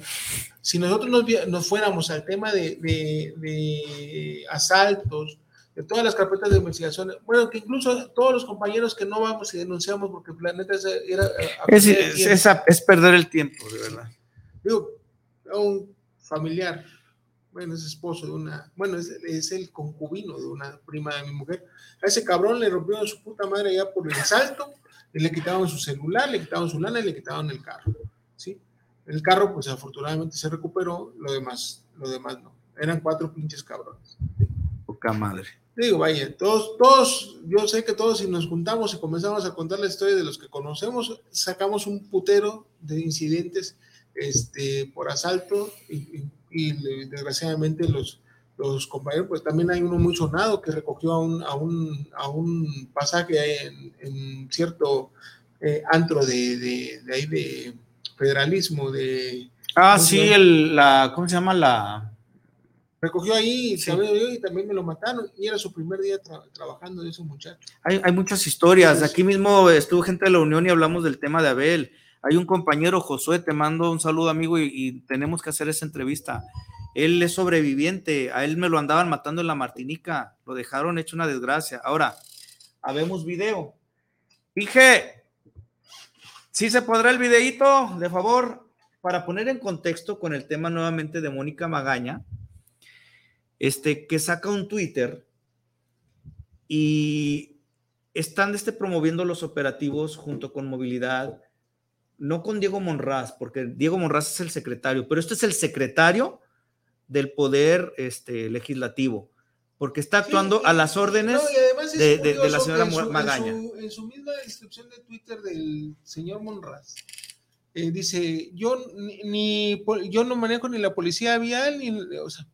si nosotros nos, fuéramos al tema de, de, asaltos, de todas las carpetas de investigación, bueno, que incluso todos los compañeros que no vamos y denunciamos porque el planeta era... Es, es, perder el tiempo, de verdad. Digo, un familiar, bueno, es esposo de una, bueno, es, es, el concubino de una prima de mi mujer. A ese cabrón le rompieron su puta madre ya por el asalto le quitaban su celular, le quitaban su lana y le quitaban el carro, ¿sí? El carro, pues afortunadamente se recuperó, lo demás, lo demás no. Eran cuatro pinches cabrones. Poca madre. Digo, vaya, todos, todos, yo sé que todos si nos juntamos y comenzamos a contar la historia de los que conocemos, sacamos un putero de incidentes este, por asalto y, desgraciadamente los, los compañeros, pues también hay uno muy sonado que recogió a un, a un, a un pasaje en, cierto eh, antro de, de, ahí de federalismo, de... Ah, sí, el, la, ¿cómo se llama? La... Recogió ahí y también me lo mataron y era su primer día trabajando de esos muchachos. Hay, hay muchas historias, aquí mismo estuvo gente de la Unión y hablamos del tema de Abel. Hay un compañero, Josué, te mando un saludo amigo y tenemos que hacer esa entrevista. Él es sobreviviente, a él me lo andaban matando en la Martinica, lo dejaron hecho una desgracia. Ahora, habemos video. Dije, ¿sí se podrá el videito, de favor? Para poner en contexto con el tema nuevamente de Mónica Magaña, este, que saca un Twitter y están este, promoviendo los operativos junto con movilidad, no con Diego Monraz, porque Diego Monraz es el secretario, pero este es el secretario del poder este, legislativo, porque está actuando a las órdenes de, la señora Magaña. En su, misma descripción de Twitter del señor Monraz, eh, dice, yo ni, yo no manejo ni la policía vial, ni, o sea,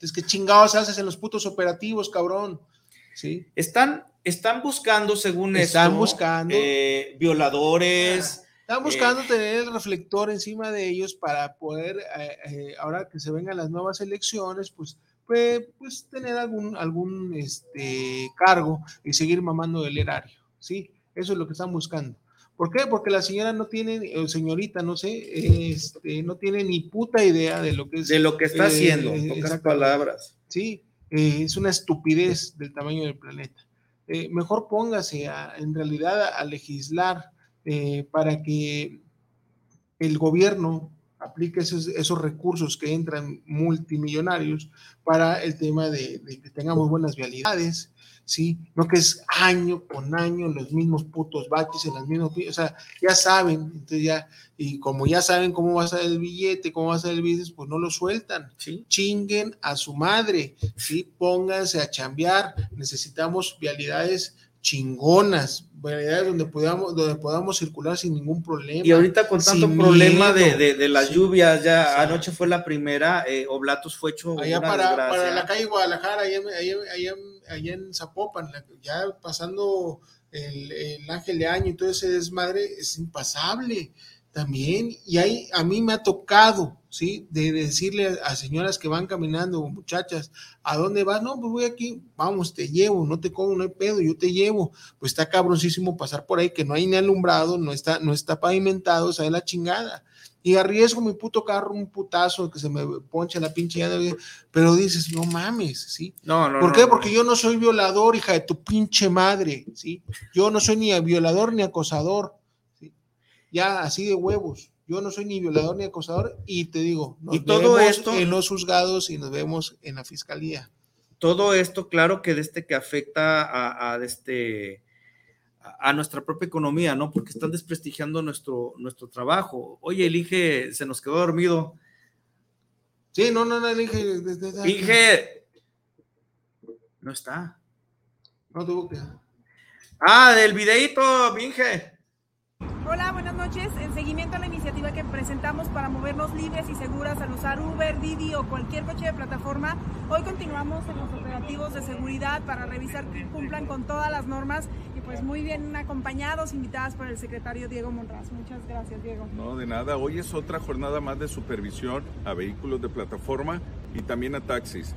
es que chingados haces en los putos operativos, cabrón. ¿Sí? Están, están buscando, según están buscando eh, violadores, están buscando tener el reflector encima de ellos para poder, eh, eh, ahora que se vengan las nuevas elecciones, pues, pues, pues, tener algún, algún este, cargo y seguir mamando el erario, ¿sí? Eso es lo que están buscando. ¿Por qué? Porque la señora no tiene, o señorita, no sé, este, no tiene ni puta idea de lo que es. De lo que está eh, haciendo, pocas palabras. Sí, es una estupidez del tamaño del planeta. mejor póngase en realidad a legislar eh, para que el gobierno aplique esos, recursos que entran multimillonarios para el tema de, que tengamos buenas vialidades, ¿sí? No que es año con año los mismos putos baches en las mismas, o sea, ya saben, entonces ya, y como ya saben cómo va a ser el billete, cómo va a ser el business, pues no lo sueltan, ¿sí? Chinguen a su madre, ¿sí? Pónganse a chambear, necesitamos vialidades chingonas, donde podamos, donde podamos circular sin ningún problema. Y ahorita con tanto problema de, de, las lluvias, ya anoche fue la primera, eh, Oblatos fue hecho allá para, para, la calle Guadalajara, allá, en Zapopan, ya pasando el, el, Ángel de Año y todo ese desmadre, es impasable también, y ahí a mí me ha tocado, ¿sí? De decirle a, señoras que van caminando, muchachas, ¿a dónde vas? No, pues voy aquí, vamos, te llevo, no te como, no hay pedo, yo te llevo. Pues está cabroncísimo pasar por ahí, que no hay ni alumbrado, no está, no está pavimentado, o la chingada. Y arriesgo mi puto carro, un putazo, que se me ponche la pinche llanta, pero dices, no mames, ¿sí? No, no. ¿Por qué? Porque yo no soy violador, hija de tu pinche madre, ¿sí? Yo no soy ni violador ni acosador ya así de huevos. Yo no soy ni violador ni acosador y te digo, nos y todo esto en los juzgados y nos vemos en la fiscalía. Todo esto, claro que desde que afecta a, este a nuestra propia economía, ¿no? Porque están desprestigiando nuestro, nuestro trabajo. Oye, el Inge se nos quedó dormido. Sí, no, no, no, el. Inge. No está. No tuvo que. Ah, del videito, Inge. Hola, buenas noches. En seguimiento a la iniciativa que presentamos para movernos libres y seguras al usar Uber, Didi o cualquier coche de plataforma, hoy continuamos en los operativos de seguridad para revisar que cumplan con todas las normas y pues muy bien acompañados, invitadas por el secretario Diego Monraz. Muchas gracias, Diego. No, de nada. Hoy es otra jornada más de supervisión a vehículos de plataforma y también a taxis.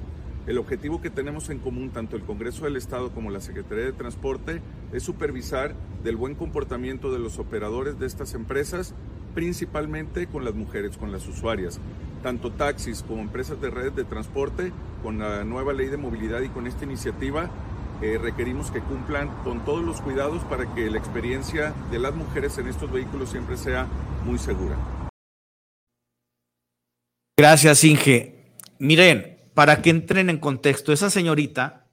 El objetivo que tenemos en común, tanto el Congreso del Estado como la Secretaría de Transporte, es supervisar del buen comportamiento de los operadores de estas empresas, principalmente con las mujeres, con las usuarias, tanto taxis como empresas de redes de transporte, con la nueva ley de movilidad y con esta iniciativa. Eh, requerimos que cumplan con todos los cuidados para que la experiencia de las mujeres en estos vehículos siempre sea muy segura. Gracias, Inge. Miren, para que entren en contexto, esa señorita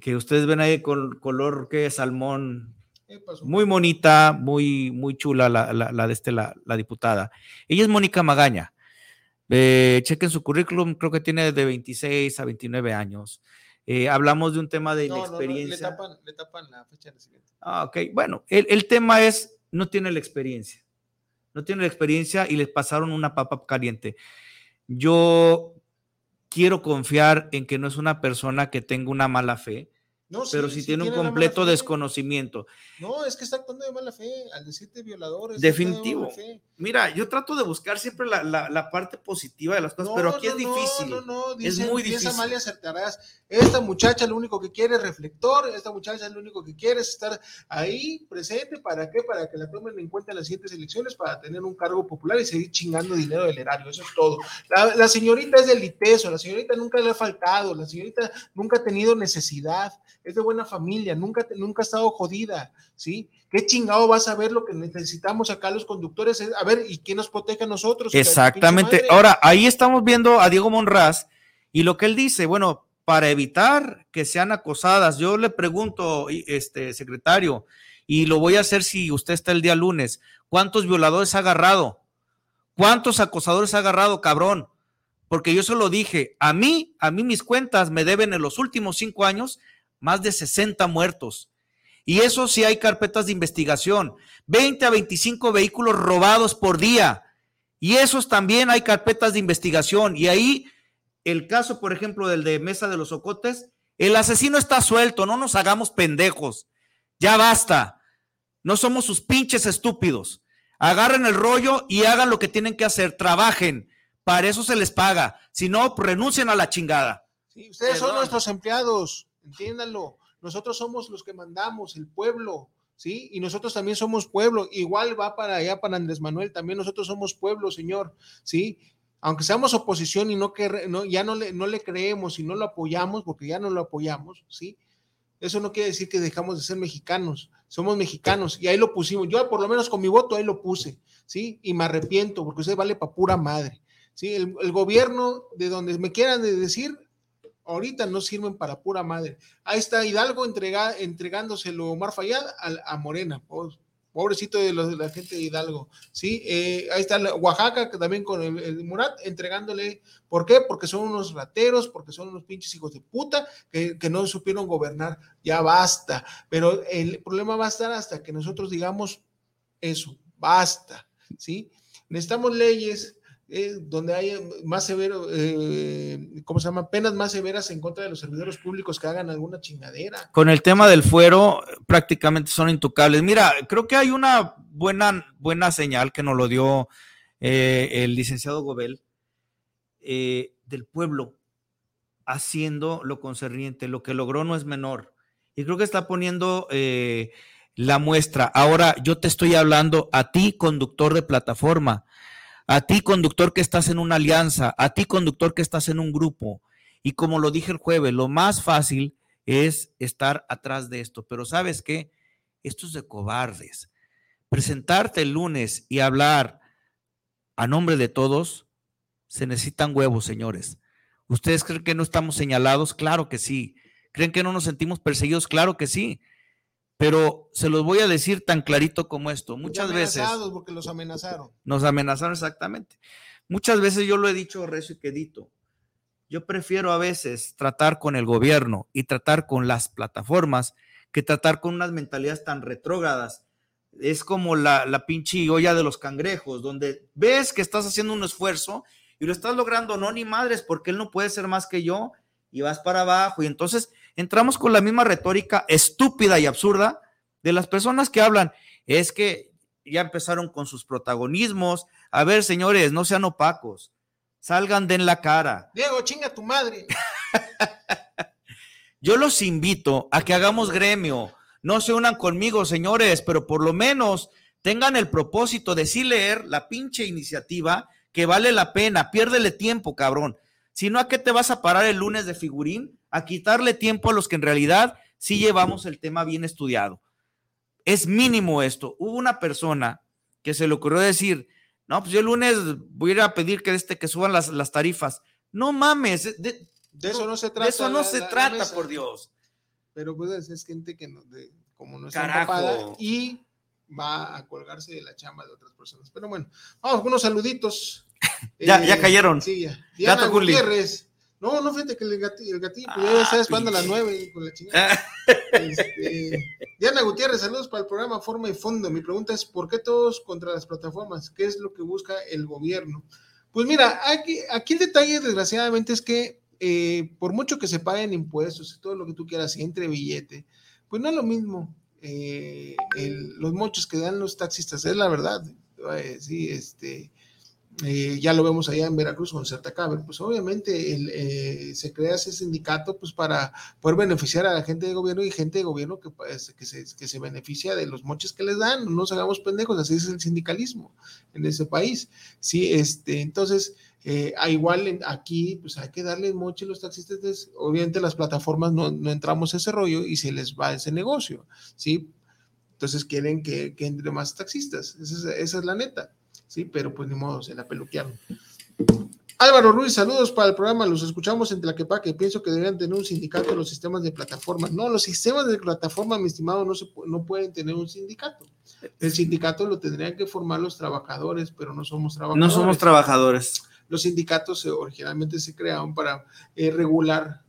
que ustedes ven ahí con color que salmón, muy bonita, muy, muy chula la, de este, la, diputada. Ella es Mónica Magaña. Eh, chequen su currículum, creo que tiene de 26 a 29 años. Eh, hablamos de un tema de inexperiencia. le, tapan, la fecha de nacimiento. Ah, ok. Bueno, el, el, tema es, no tiene la experiencia. No tiene la experiencia y les pasaron una papa caliente. Yo quiero confiar en que no es una persona que tenga una mala fe, pero si tiene, un completo desconocimiento. No, es que está actuando de mala fe al decirte violadores. Definitivo. Mira, yo trato de buscar siempre la, la, parte positiva de las cosas, pero aquí es difícil. No, no, es muy difícil. Amalia acertarás. Esta muchacha lo único que quiere es reflector, esta muchacha lo único que quiere es estar ahí presente. ¿Para qué? Para que la tomen en cuenta en las siguientes elecciones, para tener un cargo popular y seguir chingando dinero del erario. Eso es todo. La, la señorita es del liteso, la señorita nunca le ha faltado, la señorita nunca ha tenido necesidad es de buena familia, nunca, nunca ha estado jodida, ¿sí? ¿Qué chingado vas a ver lo que necesitamos acá los conductores? A ver, ¿y quién nos protege a nosotros? Exactamente. Ahora, ahí estamos viendo a Diego Monraz y lo que él dice, bueno, para evitar que sean acosadas, yo le pregunto, este secretario, y lo voy a hacer si usted está el día lunes, ¿cuántos violadores ha agarrado? ¿Cuántos acosadores ha agarrado, cabrón? Porque yo se lo dije, a mí, a mí mis cuentas me deben en los últimos cinco años más de 60 muertos. Y eso sí hay carpetas de investigación, 20 a 25 vehículos robados por día. Y esos también hay carpetas de investigación. Y ahí el caso, por ejemplo, del de Mesa de los Ocotes, el asesino está suelto, no nos hagamos pendejos. Ya basta. No somos sus pinches estúpidos. Agarren el rollo y hagan lo que tienen que hacer, trabajen. Para eso se les paga. Si no, renuncien a la chingada. Sí, ustedes son nuestros empleados entiéndanlo. Nosotros somos los que mandamos, el pueblo, ¿sí? Y nosotros también somos pueblo. Igual va para allá, para Andrés Manuel, también nosotros somos pueblo, señor, ¿sí? Aunque seamos oposición y no que no, ya no le, no le creemos y no lo apoyamos, porque ya no lo apoyamos, ¿sí? Eso no quiere decir que dejamos de ser mexicanos, somos mexicanos y ahí lo pusimos. Yo por lo menos con mi voto ahí lo puse, ¿sí? Y me arrepiento porque usted vale para pura madre, ¿sí? El, el, gobierno de donde me quieran decir, ahorita no sirven para pura madre. Ahí está Hidalgo entregándoselo Omar Fayad a, Morena, pobrecito de, los, de, la gente de Hidalgo, ¿sí? Eh, ahí está Oaxaca, que también con el, Murat, entregándole, ¿por qué? Porque son unos rateros, porque son unos pinches hijos de puta que, que no supieron gobernar, ya basta, pero el problema va a estar hasta que nosotros digamos eso, basta, ¿sí? Necesitamos leyes eh, donde hay más severo, eh, ¿cómo se llama? Penas más severas en contra de los servidores públicos que hagan alguna chingadera. Con el tema del fuero, prácticamente son intocables. Mira, creo que hay una buena, buena señal que nos lo dio eh, el licenciado Gobel del pueblo haciendo lo concerniente. Lo que logró no es menor. Y creo que está poniendo la muestra. Ahora yo te estoy hablando a ti, conductor de plataforma a ti conductor que estás en una alianza, a ti conductor que estás en un grupo. Y como lo dije el jueves, lo más fácil es estar atrás de esto. Pero sabes qué? Esto es de cobardes. Presentarte el lunes y hablar a nombre de todos, se necesitan huevos, señores. ¿Ustedes creen que no estamos señalados? Claro que sí. ¿Creen que no nos sentimos perseguidos? Claro que sí. Pero se los voy a decir tan clarito como esto. Muchas veces. porque los amenazaron. Nos amenazaron exactamente. Muchas veces yo lo he dicho recio y quedito. Yo prefiero a veces tratar con el gobierno y tratar con las plataformas que tratar con unas mentalidades tan retrógradas. Es como la, la pinche olla de los cangrejos, donde ves que estás haciendo un esfuerzo y lo estás logrando, no, ni madres, porque él no puede ser más que yo y vas para abajo. Y entonces entramos con la misma retórica estúpida y absurda de las personas que hablan. Es que ya empezaron con sus protagonismos. A ver, señores, no sean opacos. Salgan de en la cara. Diego, chinga tu madre. Yo los invito a que hagamos gremio. No se unan conmigo, señores, pero por lo menos tengan el propósito de sí leer la pinche iniciativa que vale la pena. Piérdele tiempo, cabrón. Si no, ¿a qué te vas a parar el lunes de figurín? A quitarle tiempo a los que en realidad sí llevamos el tema bien estudiado. Es mínimo esto. Hubo una persona que se le ocurrió decir, no, pues yo el lunes voy a ir a pedir que, este, que suban las, las tarifas. No mames, de, eso no se trata. De eso no se trata, por Dios. Pero pues es gente que no, como no está y va a colgarse de la chamba de otras personas. Pero bueno, vamos con unos saluditos. Ya, ya eh, cayeron. Sí, ya. Diana Gutiérrez. No, no, fíjate que el gatillo, el gatillo pues ya está esperando a las nueve con la chingada. Este, Diana Gutiérrez, saludos para el programa Forma y Fondo. Mi pregunta es, ¿por qué todos contra las plataformas? ¿Qué es lo que busca el gobierno? Pues mira, aquí, aquí el detalle, desgraciadamente, es que eh, por mucho que se paguen impuestos y todo lo que tú quieras y entre billete, pues no es lo mismo eh, los mochos que dan los taxistas, es la verdad. Eh, sí, este, eh, ya lo vemos allá en Veracruz con Certacaber, pues obviamente eh, se crea ese sindicato pues para poder beneficiar a la gente de gobierno y gente de gobierno que, pues, que, se, que se beneficia de los moches que les dan, no nos hagamos pendejos, así es el sindicalismo en ese país, sí, este, entonces, eh, igual aquí, pues hay que darle moche a los taxistas, obviamente las plataformas no, no entramos a ese rollo y se les va ese negocio, sí, entonces quieren que, que entre más taxistas, esa es la neta. Sí, pero pues ni modo, se la peluquearon. Álvaro Ruiz, saludos para el programa. Los escuchamos en Tlaquepaque. Pienso que deberían tener un sindicato los sistemas de plataforma. No, los sistemas de plataforma, mi estimado, no, se, no pueden tener un sindicato. El sindicato lo tendrían que formar los trabajadores, pero no somos trabajadores. No somos trabajadores. Los sindicatos originalmente se crearon para eh, regular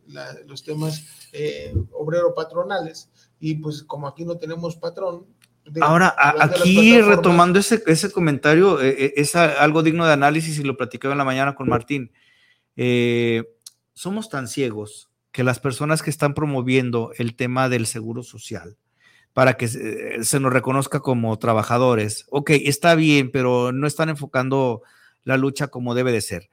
los temas eh, obrero-patronales. Y pues como aquí no tenemos patrón, Ahora, aquí retomando ese, ese comentario, eh, eh, es algo digno de análisis y lo platicaba en la mañana con Martín. Eh, somos tan ciegos que las personas que están promoviendo el tema del seguro social para que se, nos reconozca como trabajadores, ok, está bien, pero no están enfocando la lucha como debe de ser.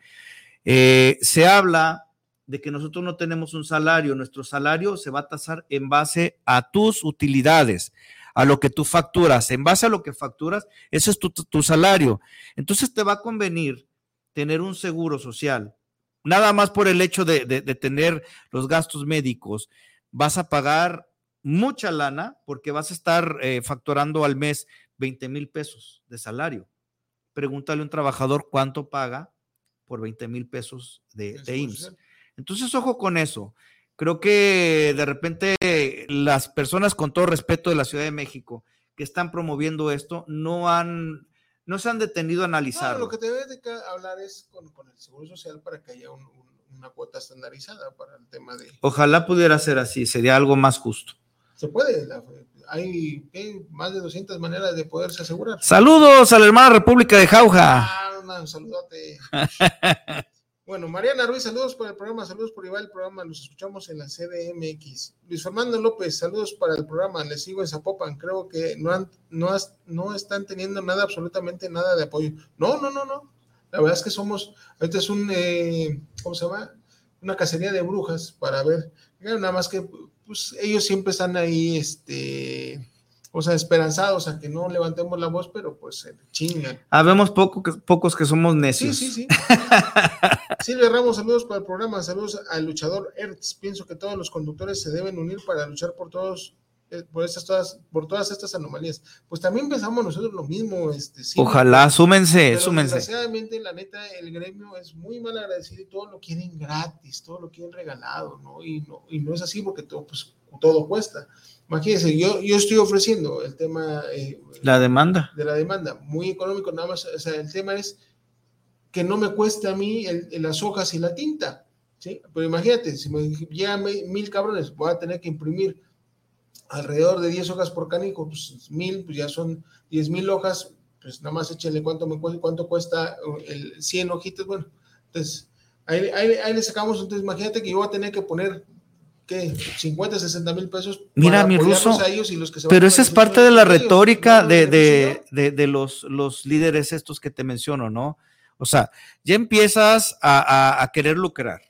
se habla de que nosotros no tenemos un salario, nuestro salario se va a tasar en base a tus utilidades a lo que tú facturas. En base a lo que facturas, ese es tu, salario. Entonces te va a convenir tener un seguro social. Nada más por el hecho de, tener los gastos médicos, vas a pagar mucha lana porque vas a estar eh, facturando al mes 20 mil pesos de salario. Pregúntale a un trabajador cuánto paga por 20 mil pesos de, de IMSS. Entonces, ojo con eso. Creo que de repente las personas, con todo respeto de la Ciudad de México, que están promoviendo esto, no han, no se han detenido a analizar. lo que debe de hablar es con, el Seguro Social para que haya una cuota estandarizada para el tema de... Ojalá pudiera ser así, sería algo más justo. Se puede, hay más de 200 maneras de poderse asegurar. Saludos a la hermana República de Jauja. Ah, saludate. Bueno, Mariana Ruiz, saludos por el programa, saludos por llevar el programa, los escuchamos en la CDMX. Luis Fernando López, saludos para el programa, les sigo en Zapopan, creo que no, han, no, no están teniendo nada, absolutamente nada de apoyo. No, no, no, no. La verdad es que somos, ahorita es un, eh, ¿cómo se llama? Una cacería de brujas para ver, nada más que pues ellos siempre están ahí, este, o sea, esperanzados a que no levantemos la voz, pero pues se chingan. Habemos poco pocos que somos necios. Sí, sí, sí. Silvia Ramos, saludos para el programa, saludos al luchador Ertz. Pienso que todos los conductores se deben unir para luchar por todos, eh, por estas todas, por todas estas anomalías. Pues también pensamos nosotros lo mismo, este Ojalá, súmense, súmense. Desgraciadamente, la neta, el gremio es muy mal agradecido y todo lo quieren gratis, todo lo quieren regalado, ¿no? Y no, y no es así porque todo, pues todo cuesta. Imagínense, yo, yo estoy ofreciendo el tema... Eh, la demanda. De la demanda, muy económico, nada más, o sea, el tema es que no me cueste a mí las hojas y la tinta, ¿sí? Pero imagínate, si me llegan mil cabrones, voy a tener que imprimir alrededor de 10 hojas por canico, pues mil, pues ya son 10 mil hojas, pues nada más échenle cuánto me cuesta, cuánto cuesta el 100 hojitas, bueno, entonces ahí, ahí, le sacamos, entonces imagínate que yo voy a tener que poner ¿qué? 50, 60 mil pesos. Mira, mi ruso. pero esa es parte de la retórica de, de, de, de, los, los líderes estos que te menciono, ¿no? O sea, ya empiezas a, a, querer lucrar.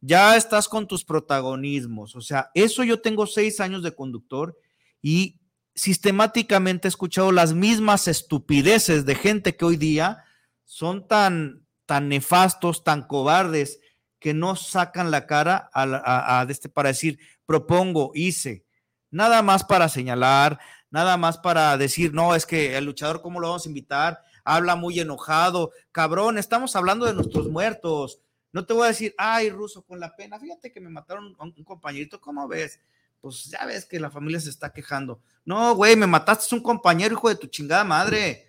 Ya estás con tus protagonismos. O sea, eso yo tengo seis años de conductor y sistemáticamente he escuchado las mismas estupideces de gente que hoy día son tan, tan nefastos, tan cobardes, que no sacan la cara a, este para decir, propongo, hice, nada más para señalar, nada más para decir, no, es que el luchador, ¿cómo lo vamos a invitar? Habla muy enojado, cabrón, estamos hablando de nuestros muertos. No te voy a decir, ay, ruso, con la pena, fíjate que me mataron un, un compañerito, ¿cómo ves? Pues ya ves que la familia se está quejando. No, güey, me mataste un compañero, hijo de tu chingada madre.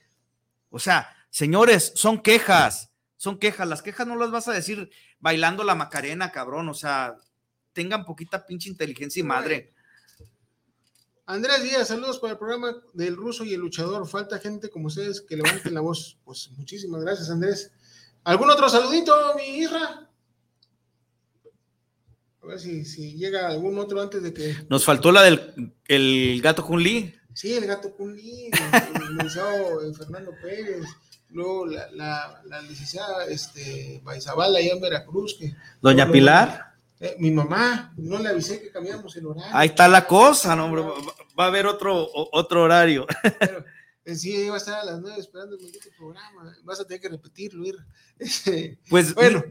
O sea, señores, son quejas son quejas. Las quejas no las vas a decir bailando la macarena, cabrón. O sea, tengan poquita pinche inteligencia y madre. Andrés Díaz, saludos para el programa del ruso y el luchador. Falta gente como ustedes que levanten la voz. Pues muchísimas gracias, Andrés. ¿Algún otro saludito, mi hija? A ver si, llega algún otro antes de que. Nos faltó la del el gato Kun Sí, el gato Kun el, el, Fernando Pérez luego la, la, la licenciada este, Baizabal allá en Veracruz. Que, Doña Pilar. Eh, mi mamá, no le avisé que cambiamos el horario. Ahí está la cosa, no, hombre, va, a haber otro, otro horario. Pero, eh, sí, iba a estar a las nueve esperando el maldito programa. Vas a tener que repetirlo, ir. Pues bueno,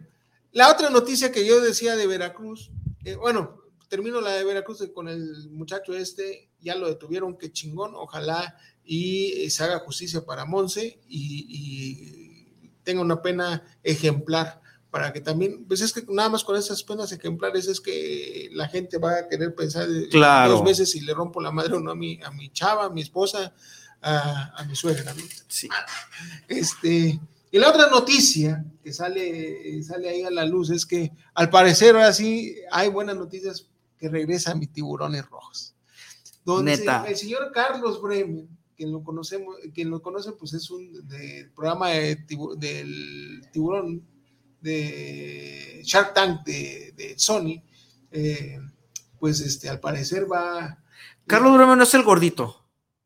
la otra noticia que yo decía de Veracruz, eh, bueno, termino la de Veracruz con el muchacho este, ya lo detuvieron, qué chingón, ojalá y se haga justicia para Monse y, tenga una pena ejemplar para que también, pues es que nada más con esas penas ejemplares es que la gente va a querer pensar dos veces si le rompo la madre o no a mi, a mi chava, a mi esposa, a, mi suegra. Sí. Este, y la otra noticia que sale, sale ahí a la luz es que al parecer ahora sí hay buenas noticias que regresa a mis tiburones rojos. Donde el señor Carlos Bremen quien lo conocemos, quien lo conoce, pues es un programa del tiburón de Shark Tank de, Sony. Eh, pues este, al parecer va. Carlos Bremen no es el gordito.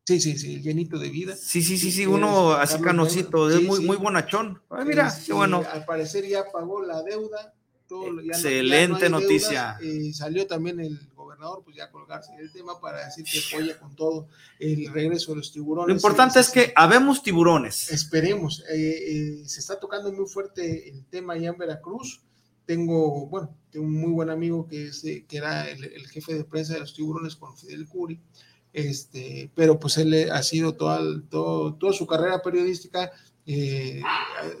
Sí, sí, sí, el llenito de vida. Sí, sí, sí, sí, uno así canosito, es muy, muy bonachón. mira, qué bueno. Al parecer ya pagó la deuda. Excelente noticia. y salió también el pues ya colgarse el tema para decir que apoya con todo el regreso de los tiburones. Lo importante es que habemos tiburones. Esperemos. Eh, eh, se está tocando muy fuerte el tema allá en Veracruz. Tengo, bueno, tengo un muy buen amigo que, es, que era el, jefe de prensa de los tiburones con Fidel Curi. Este, pero pues él ha sido toda, todo, toda su carrera periodística eh,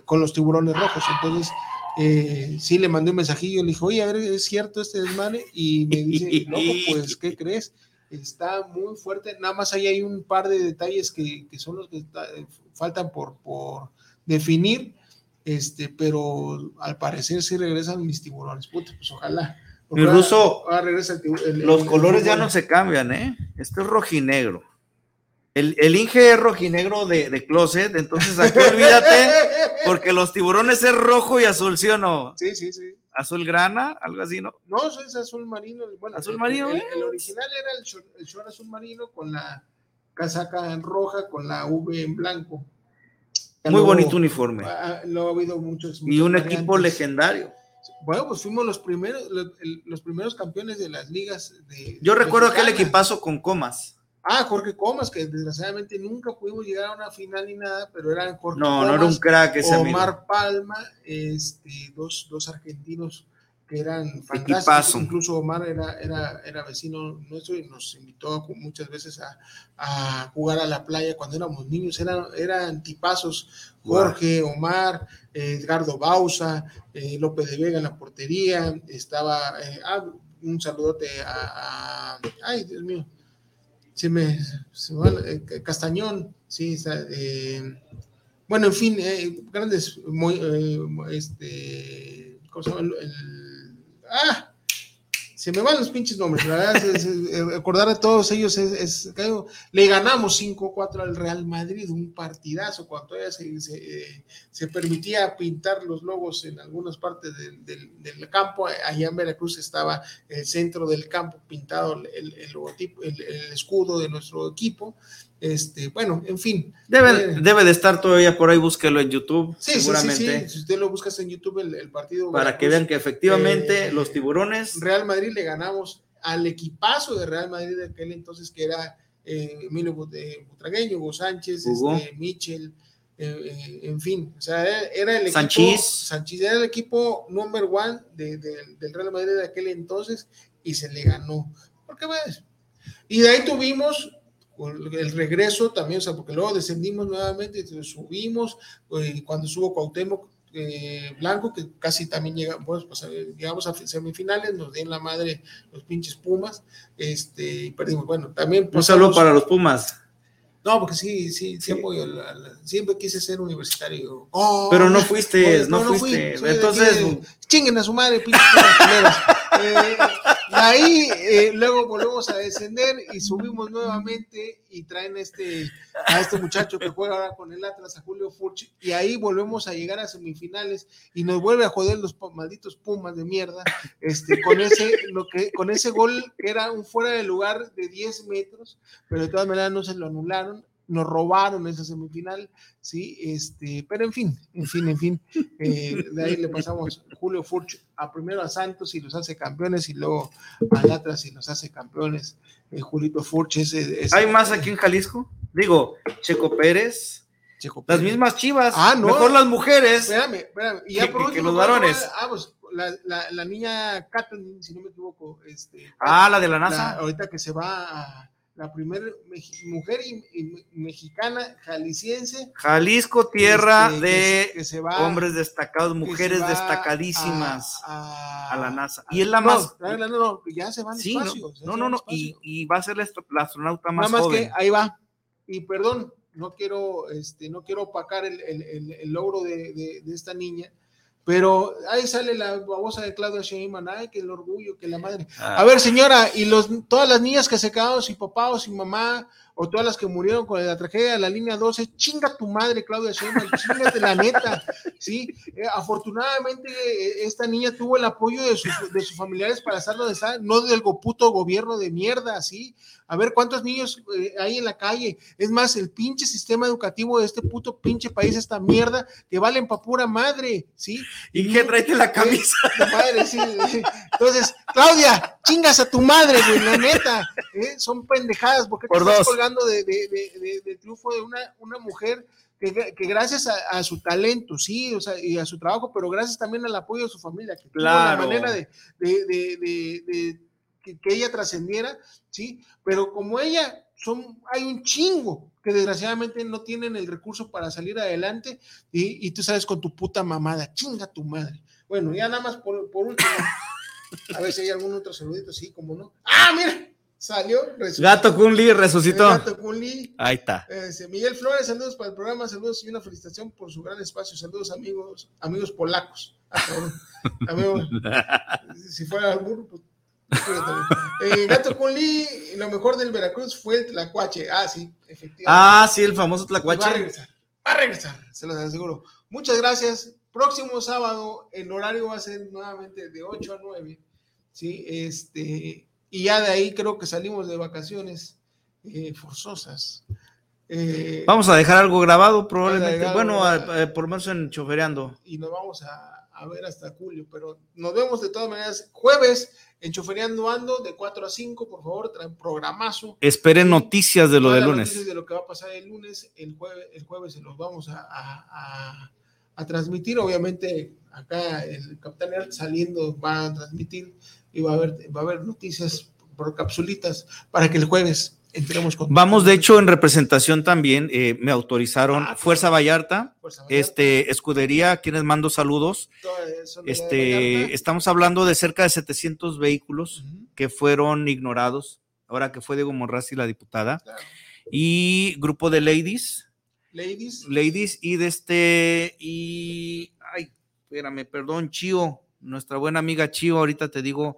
con los tiburones rojos. Entonces, eh, sí le mandé un mensajillo, le dijo, oye, a ver, ¿es cierto este desmane? Y me dice, loco, pues, ¿qué crees? Está muy fuerte, nada más ahí hay un par de detalles que, son los que eh, faltan por, por definir, este, pero al parecer sí regresan mis tiburones, puta, pues ojalá. Mi ruso, los colores ya no se cambian, ¿eh? Este es rojinegro. El, el Inge es rojinegro de, de closet, entonces aquí olvídate, porque los tiburones es rojo y azul, ¿sí o no? Sí, sí, sí. ¿Azul grana? Algo así, ¿no? No, es azul marino. Bueno, azul marino. El, el, original era el short, azul marino con la casaca en roja, con la V en blanco. Muy bonito uniforme. Ah, lo ha habido muchos. y un equipo legendario. Bueno, pues fuimos los primeros, los, primeros campeones de las ligas. De, Yo recuerdo aquel equipazo con comas. Ah, Jorge Comas, que desgraciadamente nunca pudimos llegar a una final ni nada, pero eran Jorge no, No, era un crack ese Omar Palma, este, dos, dos argentinos que eran fantásticos. Incluso Omar era, era, era vecino nuestro y nos invitó muchas veces a, a jugar a la playa cuando éramos niños. Eran, eran tipazos. Jorge, Omar, Edgardo Bausa, eh, López de Vega en la portería, estaba, eh, ah, un saludote a, ay, Dios mío, se me, eh, Castañón, sí, eh, bueno, en fin, grandes, muy, este, ¿cómo se llama? El, ah, se me van los pinches nombres, la verdad, es, recordar a todos ellos es, le ganamos 5-4 al Real Madrid, un partidazo, cuando todavía se, permitía pintar los logos en algunas partes del, campo, allá en Veracruz estaba el centro del campo pintado el, escudo de nuestro equipo, este, bueno, en fin. Debe, eh, debe de estar todavía por ahí, búsquelo en YouTube. Sí, seguramente. Sí, Si usted lo buscas en YouTube, el, partido. Para que vean que efectivamente eh, los tiburones. Real Madrid le ganamos al equipazo de Real Madrid de aquel entonces, que era eh, Emilio Butragueño, Hugo Sánchez, este, Michel, en fin. O sea, era, el equipo. Sánchez era el equipo number one de, del Real Madrid de aquel entonces y se le ganó. Porque, pues. Y de ahí tuvimos el regreso también, o sea, porque luego descendimos nuevamente, subimos, y cuando subo Cuauhtémoc eh, Blanco, que casi también llega, pues, llegamos a semifinales, nos dieron la madre los pinches Pumas, este, perdimos, bueno, también... Un saludo para los Pumas. No, porque sí, sí, siempre, siempre quise ser universitario. pero no fuiste, no, fuiste. Entonces, chinguen a su madre, pinches eh, ahí eh, luego volvemos a descender y subimos nuevamente y traen este a este muchacho que juega ahora con el Atlas, a Julio Furch, y ahí volvemos a llegar a semifinales y nos vuelve a joder los malditos Pumas de mierda, este, con ese, lo que, con ese gol que era un fuera de lugar de 10 metros, pero de todas maneras no se lo anularon nos robaron esa semifinal, sí, este, pero en fin, en fin, en fin, eh, de ahí le pasamos Julio Furch a primero a Santos y los hace campeones y luego a Atlas y los hace campeones, eh, Julito Furch ese, ¿Hay más aquí en Jalisco? Digo, Checo Pérez, las mismas chivas, ah, no, mejor las mujeres. Espérame, espérame, y ya por último, los varones. Ah, pues, la, la, la, niña Kathleen, si no me equivoco, este, ah, la de la NASA. ahorita que se va a la primera mujer mexicana jalisciense. Jalisco, tierra este, de hombres destacados, mujeres destacadísimas a, la NASA. y es la más. No, no, ya se van sí, No, no, no, y, va a ser la, astronauta más Nada más que ahí va. Y perdón, no quiero, este, no quiero opacar el, el, logro de, de esta niña pero ahí sale la babosa de Claudia Sheinbaum, ay, que el orgullo, que la madre. Ah. A ver, señora, y los, todas las niñas que se quedaron sin papá o sin mamá, o todas las que murieron con la tragedia de la línea 12, chinga tu madre, Claudia Sheinbaum, chingate la neta, ¿sí? Eh, afortunadamente, eh, esta niña tuvo el apoyo de, de sus familiares para hacerlo de estar, no del puto gobierno de mierda, ¿sí? A ver cuántos niños eh, hay en la calle. Es más, el pinche sistema educativo de este puto pinche país, esta mierda, que valen pa' pura madre, ¿sí? ¿Y, qué traete la camisa? madre, sí, Entonces, Claudia, chingas a tu madre, güey, la neta. Son pendejadas, porque te estás colgando de, de, triunfo de una, una mujer que, gracias a, su talento, sí, o sea, y a su trabajo, pero gracias también al apoyo de su familia, que claro. tuvo la manera de, de que, ella trascendiera, sí, pero como ella, son, hay un chingo que desgraciadamente no tienen el recurso para salir adelante y, y tú sabes con tu puta mamada, chinga tu madre. Bueno, ya nada más por, por último, a ver si hay algún otro saludito, sí, como no. ¡Ah, mira! Salió. Resucitó. Gato Kunli resucitó. Gato Kunli. Ahí está. Eh, Miguel Flores, saludos para el programa, saludos y una felicitación por su gran espacio. Saludos, amigos, amigos polacos. Ah, amigos, si fuera algún, pues, eh, Gato Kunli, lo mejor del Veracruz fue el Tlacuache. Ah, sí, efectivamente. Ah, sí, el famoso Tlacuache. Va a regresar, va a regresar, se los aseguro. Muchas gracias. Próximo sábado, el horario va a ser nuevamente de 8 a 9. Sí, este, y ya de ahí creo que salimos de vacaciones eh, forzosas. Eh, vamos a dejar algo grabado, probablemente. Bueno, por lo menos en chofereando. Y nos vamos a, a ver hasta julio, pero nos vemos de todas maneras jueves Enchuferiando Ando de 4 a 5, por favor, traen programazo. Esperen noticias de lo del lunes. Noticias de lo que va a pasar el lunes, el jueves, el jueves se los vamos a, a, transmitir. Obviamente, acá el Capitán saliendo va a transmitir y va a haber, va a haber noticias por capsulitas para que el jueves entremos con. Vamos, de hecho, en representación también, eh, me autorizaron ah, Fuerza, Vallarta, este, Escudería, quienes mando saludos. Este, estamos hablando de cerca de 700 vehículos que fueron ignorados, ahora que fue Diego Monrazzi la diputada, y grupo de ladies. Ladies. Ladies, y de este, y, ay, espérame, perdón, Chío, nuestra buena amiga Chío, ahorita te digo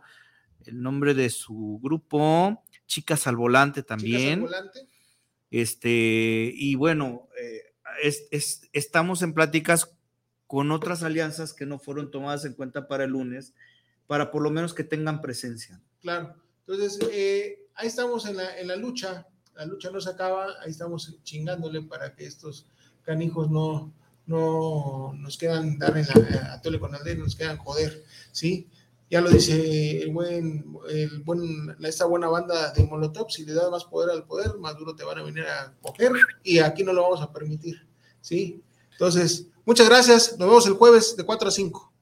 el nombre de su grupo, Chicas al Volante también. Chicas al Volante. Este, y bueno, eh, estamos en pláticas con otras alianzas que no fueron tomadas en cuenta para el lunes, para por lo menos que tengan presencia. Claro, entonces eh, ahí estamos en la, en la lucha, la lucha no se acaba, ahí estamos chingándole para que estos canijos no, no nos quedan dar en la, a tole con Alde, nos quedan joder, ¿sí? Ya lo dice el buen, el buen, esta buena banda de Molotov, si le das más poder al poder, más duro te van a venir a coger y aquí no lo vamos a permitir, ¿sí? Entonces, muchas gracias, nos vemos el jueves de 4 a 5.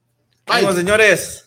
Bye. señores.